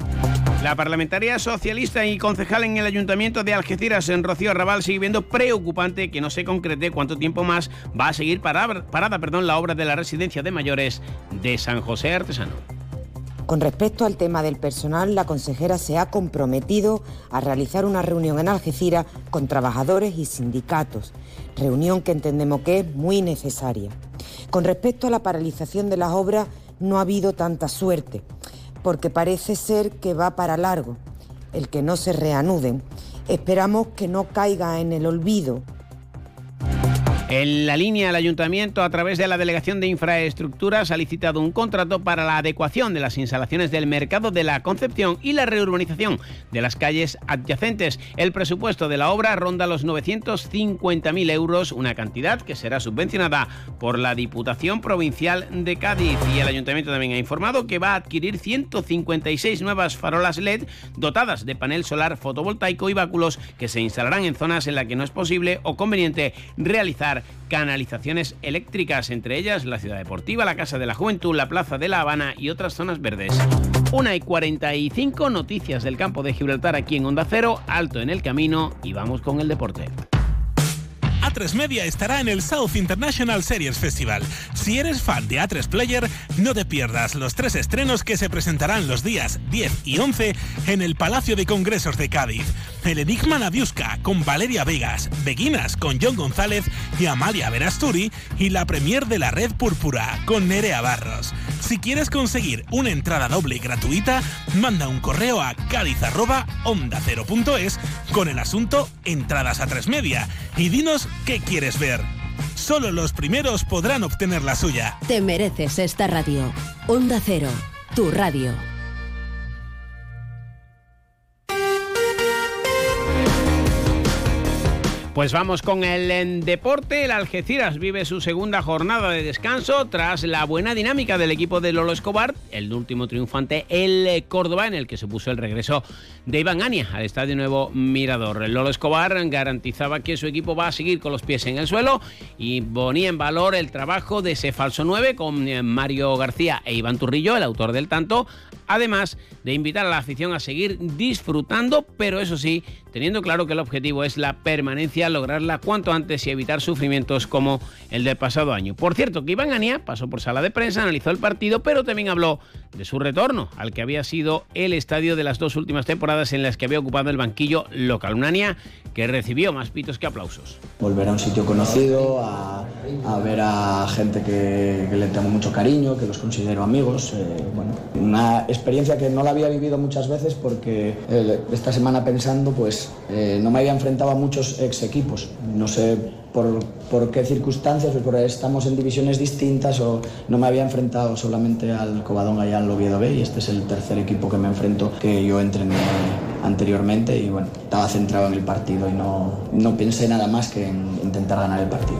La parlamentaria socialista y concejal en el Ayuntamiento de Algeciras, en Rocío Arrabal, sigue viendo preocupante que no se concrete cuánto tiempo más va a seguir parada, la obra de la residencia de mayores de San José Artesano. Con respecto al tema del personal, la consejera se ha comprometido a realizar una reunión en Algeciras con trabajadores y sindicatos, reunión que entendemos que es muy necesaria. Con respecto a la paralización de las obras, no ha habido tanta suerte porque parece ser que va para largo, el que no se reanuden. Esperamos que no caiga en el olvido En la línea, el ayuntamiento, a través de la Delegación de Infraestructuras, ha licitado un contrato para la adecuación de las instalaciones del mercado de la Concepción y la reurbanización de las calles adyacentes. El presupuesto de la obra ronda los 950.000 euros, una cantidad que será subvencionada por la Diputación Provincial de Cádiz. Y el ayuntamiento también ha informado que va a adquirir 156 nuevas farolas LED dotadas de panel solar fotovoltaico y báculos que se instalarán en zonas en las que no es posible o conveniente realizar canalizaciones eléctricas, entre ellas la Ciudad Deportiva, la Casa de la Juventud, la Plaza de La Habana y otras zonas verdes. Una y 45 noticias del campo de Gibraltar aquí en Onda Cero, alto en el camino y vamos con el deporte. A3 Media estará en el South International Series Festival. Si eres fan de A3 Player, no te pierdas los tres estrenos que se presentarán los días 10 y 11 en el Palacio de Congresos de Cádiz. El Enigma Nadiuska con Valeria Vegas, Beguinas con John González y Amalia Verasturi y la premier de la Red Púrpura con Nerea Barros. Si quieres conseguir una entrada doble gratuita, manda un correo a cádiz@onda0.es con el asunto Entradas a 3 Media y dinos qué quieres ver. Solo los primeros podrán obtener la suya. Te mereces esta radio. Onda Cero, tu radio. Pues vamos con el en deporte. El Algeciras vive su segunda jornada de descanso tras la buena dinámica del equipo de Lolo Escobar, el último triunfante, el Córdoba, en el que se puso el regreso de Iván Ania al Estadio Nuevo Mirador. Lolo Escobar garantizaba que su equipo va a seguir con los pies en el suelo y ponía en valor el trabajo de ese falso 9 con eh, Mario García e Iván Turrillo, el autor del tanto, además de invitar a la afición a seguir disfrutando, pero eso sí, teniendo claro que el objetivo es la permanencia, lograrla cuanto antes y evitar sufrimientos como el del pasado año. Por cierto, que Iván Ania pasó por sala de prensa, analizó el partido, pero también habló de su retorno al que había sido el estadio de las dos últimas temporadas en las que había ocupado el banquillo local. Un Ania que recibió más pitos que aplausos. Volver a un sitio conocido, a, a ver a gente que, que le tengo mucho cariño, que los considero amigos. eh, bueno, una experiencia que no la había vivido muchas veces porque eh, esta semana pensando, pues eh, no me había enfrentado a muchos ex equipos. No sé por, por qué circunstancias, pues porque estamos en divisiones distintas o no me había enfrentado solamente al Covadonga y al Oviedo B y este es el tercer equipo que me enfrento que yo entrené anteriormente y bueno, estaba centrado en el partido y no, no pensé nada más que en intentar ganar el partido.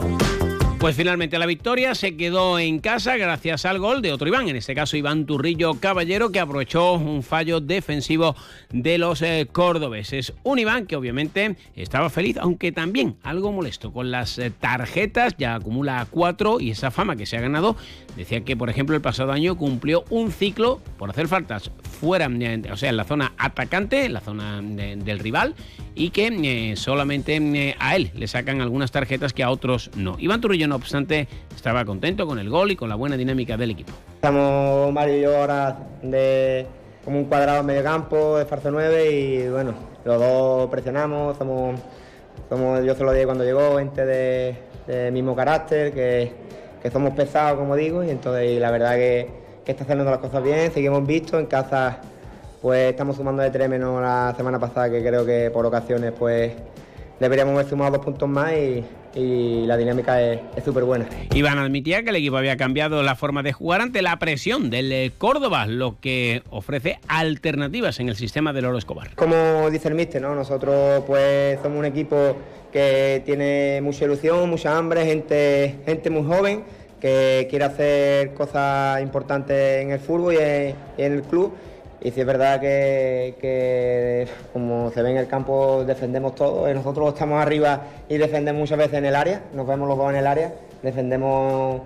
Pues finalmente la victoria se quedó en casa gracias al gol de otro Iván, en este caso Iván Turrillo Caballero, que aprovechó un fallo defensivo de los eh, cordobeses. Un Iván que obviamente estaba feliz, aunque también algo molesto con las eh, tarjetas, ya acumula cuatro y esa fama que se ha ganado. Decía que, por ejemplo, el pasado año cumplió un ciclo por hacer faltas fuera, eh, o sea, en la zona atacante, en la zona de- del rival, y que eh, solamente eh, a él le sacan algunas tarjetas que a otros no. Iván Turrillo, no obstante, estaba contento con el gol y con la buena dinámica del equipo. Estamos Mario y yo ahora de como un cuadrado medio campo, de farce 9 y bueno, los dos presionamos, somos, somos yo se lo dije cuando llegó, gente de, mismo carácter, que, que somos pesados como digo, y entonces y la verdad que, que está haciendo las cosas bien, seguimos vistos, en casa pues estamos sumando de tres menos la semana pasada que creo que por ocasiones pues deberíamos haber sumado dos puntos más y, y la dinámica es súper buena. Iván admitía que el equipo había cambiado la forma de jugar ante la presión del eh, Córdoba, lo que ofrece alternativas en el sistema del Oro Escobar. Como dice el míster, ¿no? Nosotros pues somos un equipo que tiene mucha ilusión, mucha hambre, gente, gente muy joven que quiere hacer cosas importantes en el fútbol y en, y en el club. Y sí es verdad que, que, como se ve en el campo defendemos todo, eh, nosotros estamos arriba y defendemos muchas veces en el área, nos vemos los dos en el área, defendemos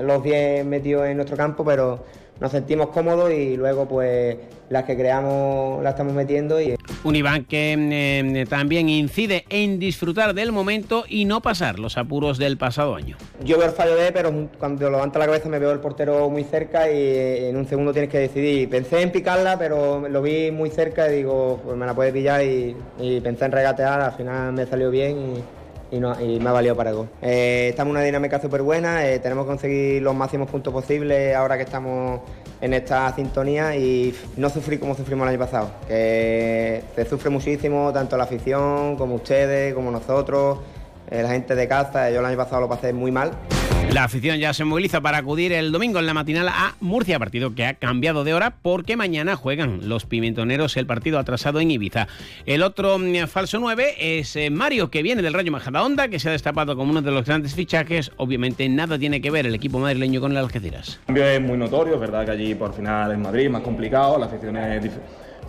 los 10 metidos en nuestro campo, pero nos sentimos cómodos y luego pues las que creamos las estamos metiendo y Un Iván que eh, también incide en disfrutar del momento y no pasar los apuros del pasado año. yo veo el fallo de, pero cuando levanta la cabeza me veo el portero muy cerca y en un segundo tienes que decidir. Pensé en picarla, pero lo vi muy cerca y digo, pues me la puede pillar y, y pensé en regatear, al final me salió bien y, y no- y me ha valido para el gol. Eh, estamos en una dinámica súper buena, eh, tenemos que conseguir los máximos puntos posibles ahora que estamos en esta sintonía y no sufrir como sufrimos el año pasado, que se sufre muchísimo, tanto la afición como ustedes, como nosotros. Eh, la gente de casa, yo el año pasado lo pasé muy mal. La afición ya se moviliza para acudir el domingo en la matinal a Murcia, partido que ha cambiado de hora porque mañana juegan los pimentoneros el partido atrasado en Ibiza. El otro mm, falso 9 es eh, Mario, que viene del Rayo Majadahonda, que se ha destapado como uno de los grandes fichajes. Obviamente nada tiene que ver el equipo madrileño con el Algeciras. El cambio es muy notorio, es verdad que allí por final en Madrid más complicado, la afición es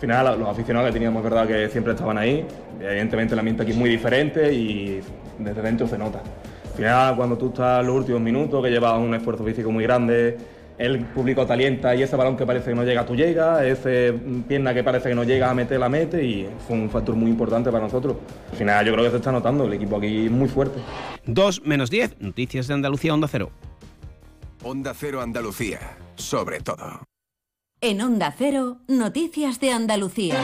al final los aficionados que teníamos, es verdad que siempre estaban ahí. Evidentemente el ambiente aquí es muy diferente y desde dentro se nota. Al final cuando tú estás en los últimos minutos, que llevas un esfuerzo físico muy grande, el público te alienta y ese balón que parece que no llega, tú llega, ese pierna que parece que no llega a meter, la mete y fue un factor muy importante para nosotros. Al final yo creo que se está notando, el equipo aquí es muy fuerte. 2 menos 10, noticias de Andalucía, Onda Cero. Onda Cero Andalucía, sobre todo. En Onda Cero, Noticias de Andalucía.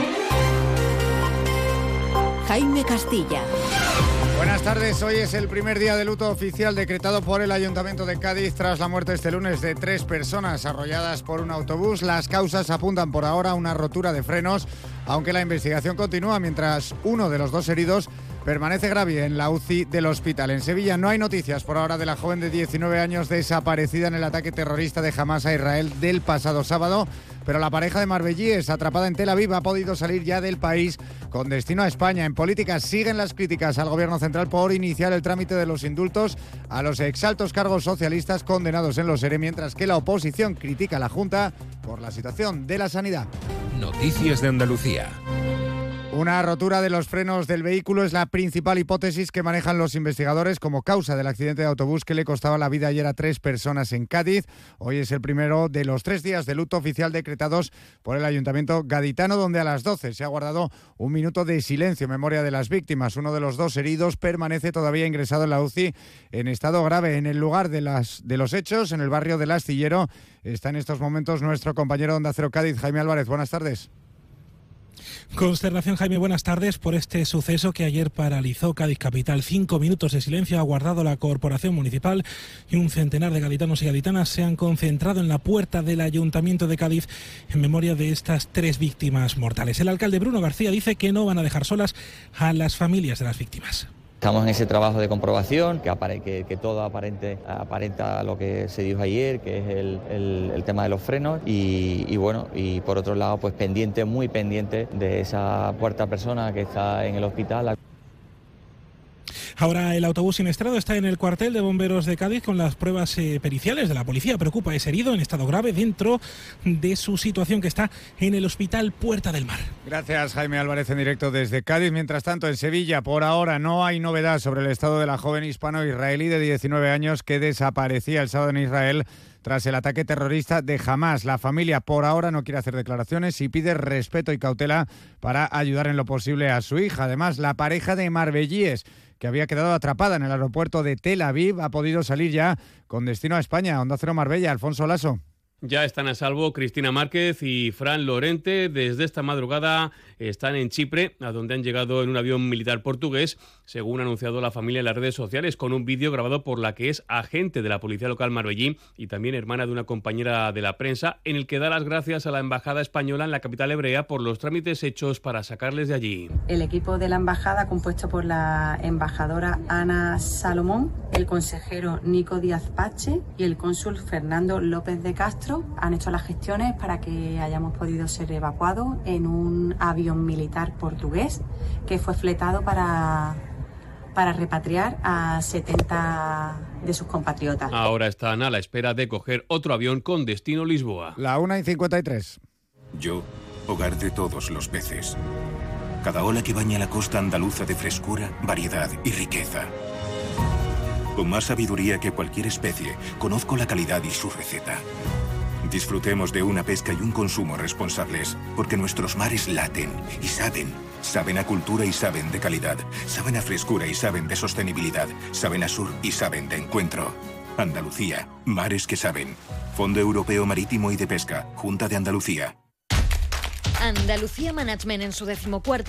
Jaime Castilla. Buenas tardes, hoy es el primer día de luto oficial decretado por el Ayuntamiento de Cádiz tras la muerte este lunes de tres personas arrolladas por un autobús. Las causas apuntan por ahora a una rotura de frenos, aunque la investigación continúa mientras uno de los dos heridos permanece grave en la UCI del hospital. En Sevilla no hay noticias por ahora de la joven de 19 años desaparecida en el ataque terrorista de Hamas a Israel del pasado sábado, pero la pareja de marbellíes atrapada en Tel Aviv ha podido salir ya del país con destino a España. En política siguen las críticas al gobierno central por iniciar el trámite de los indultos a los exaltos cargos socialistas condenados en los ERE, mientras que la oposición critica a la Junta por la situación de la sanidad. Noticias de Andalucía. Una rotura de los frenos del vehículo es la principal hipótesis que manejan los investigadores como causa del accidente de autobús que le costaba la vida ayer a tres personas en Cádiz. Hoy es el primero de los tres días de luto oficial decretados por el Ayuntamiento gaditano, donde a las 12 se ha guardado un minuto de silencio en memoria de las víctimas. Uno de los dos heridos permanece todavía ingresado en la UCI en estado grave. En el lugar de, las, de los hechos, en el barrio del Astillero, está en estos momentos nuestro compañero de Onda Cero Cádiz, Jaime Álvarez. Buenas tardes. Consternación, Jaime, buenas tardes por este suceso que ayer paralizó Cádiz Capital. Cinco minutos de silencio ha guardado la Corporación Municipal y un centenar de gaditanos y gaditanas se han concentrado en la puerta del Ayuntamiento de Cádiz en memoria de estas tres víctimas mortales. El alcalde Bruno García dice que no van a dejar solas a las familias de las víctimas. Estamos en ese trabajo de comprobación, que, apare- que, todo aparente, aparenta lo que se dijo ayer, que es el, el- el tema de los frenos, y, y bueno, y por otro lado, pues pendiente, muy pendiente de esa cuarta persona que está en el hospital. Ahora el autobús siniestrado está en el cuartel de bomberos de Cádiz con las pruebas eh, periciales de la policía. Preocupa es herido en estado grave dentro de su situación que está en el hospital Puerta del Mar. Gracias, Jaime Álvarez, en directo desde Cádiz. Mientras tanto, en Sevilla, por ahora no hay novedad sobre el estado de la joven hispano-israelí de 19 años que desaparecía el sábado en Israel tras el ataque terrorista de Hamas. La familia por ahora no quiere hacer declaraciones y pide respeto y cautela para ayudar en lo posible a su hija. Además, la pareja de Marbellíes, que había quedado atrapada en el aeropuerto de Tel Aviv, ha podido salir ya con destino a España. Onda Cero Marbella, Alfonso Lasso. Ya están a salvo Cristina Márquez y Fran Lorente. Desde esta madrugada están en Chipre, a donde han llegado en un avión militar portugués, según ha anunciado la familia en las redes sociales, con un vídeo grabado por la que es agente de la policía local marbellí y también hermana de una compañera de la prensa, en el que da las gracias a la embajada española en la capital hebrea por los trámites hechos para sacarles de allí. El equipo de la embajada, compuesto por la embajadora Ana Salomón, el consejero Nico Díaz Pache y el cónsul Fernando López de Castro, han hecho las gestiones para que hayamos podido ser evacuados en un avión militar portugués que fue fletado para, para repatriar a 70 de sus compatriotas. Ahora están a la espera de coger otro avión con destino Lisboa. La 1 y 53. Yo, hogar de todos los peces. Cada ola que baña la costa andaluza de frescura, variedad y riqueza. Con más sabiduría que cualquier especie, conozco la calidad y su receta. Disfrutemos de una pesca y un consumo responsables, porque nuestros mares laten y saben. Saben a cultura y saben de calidad. Saben a frescura y saben de sostenibilidad. Saben a sur y saben de encuentro. Andalucía, mares que saben. Fondo Europeo Marítimo y de Pesca, Junta de Andalucía. Andalucía Management en su decimocuarta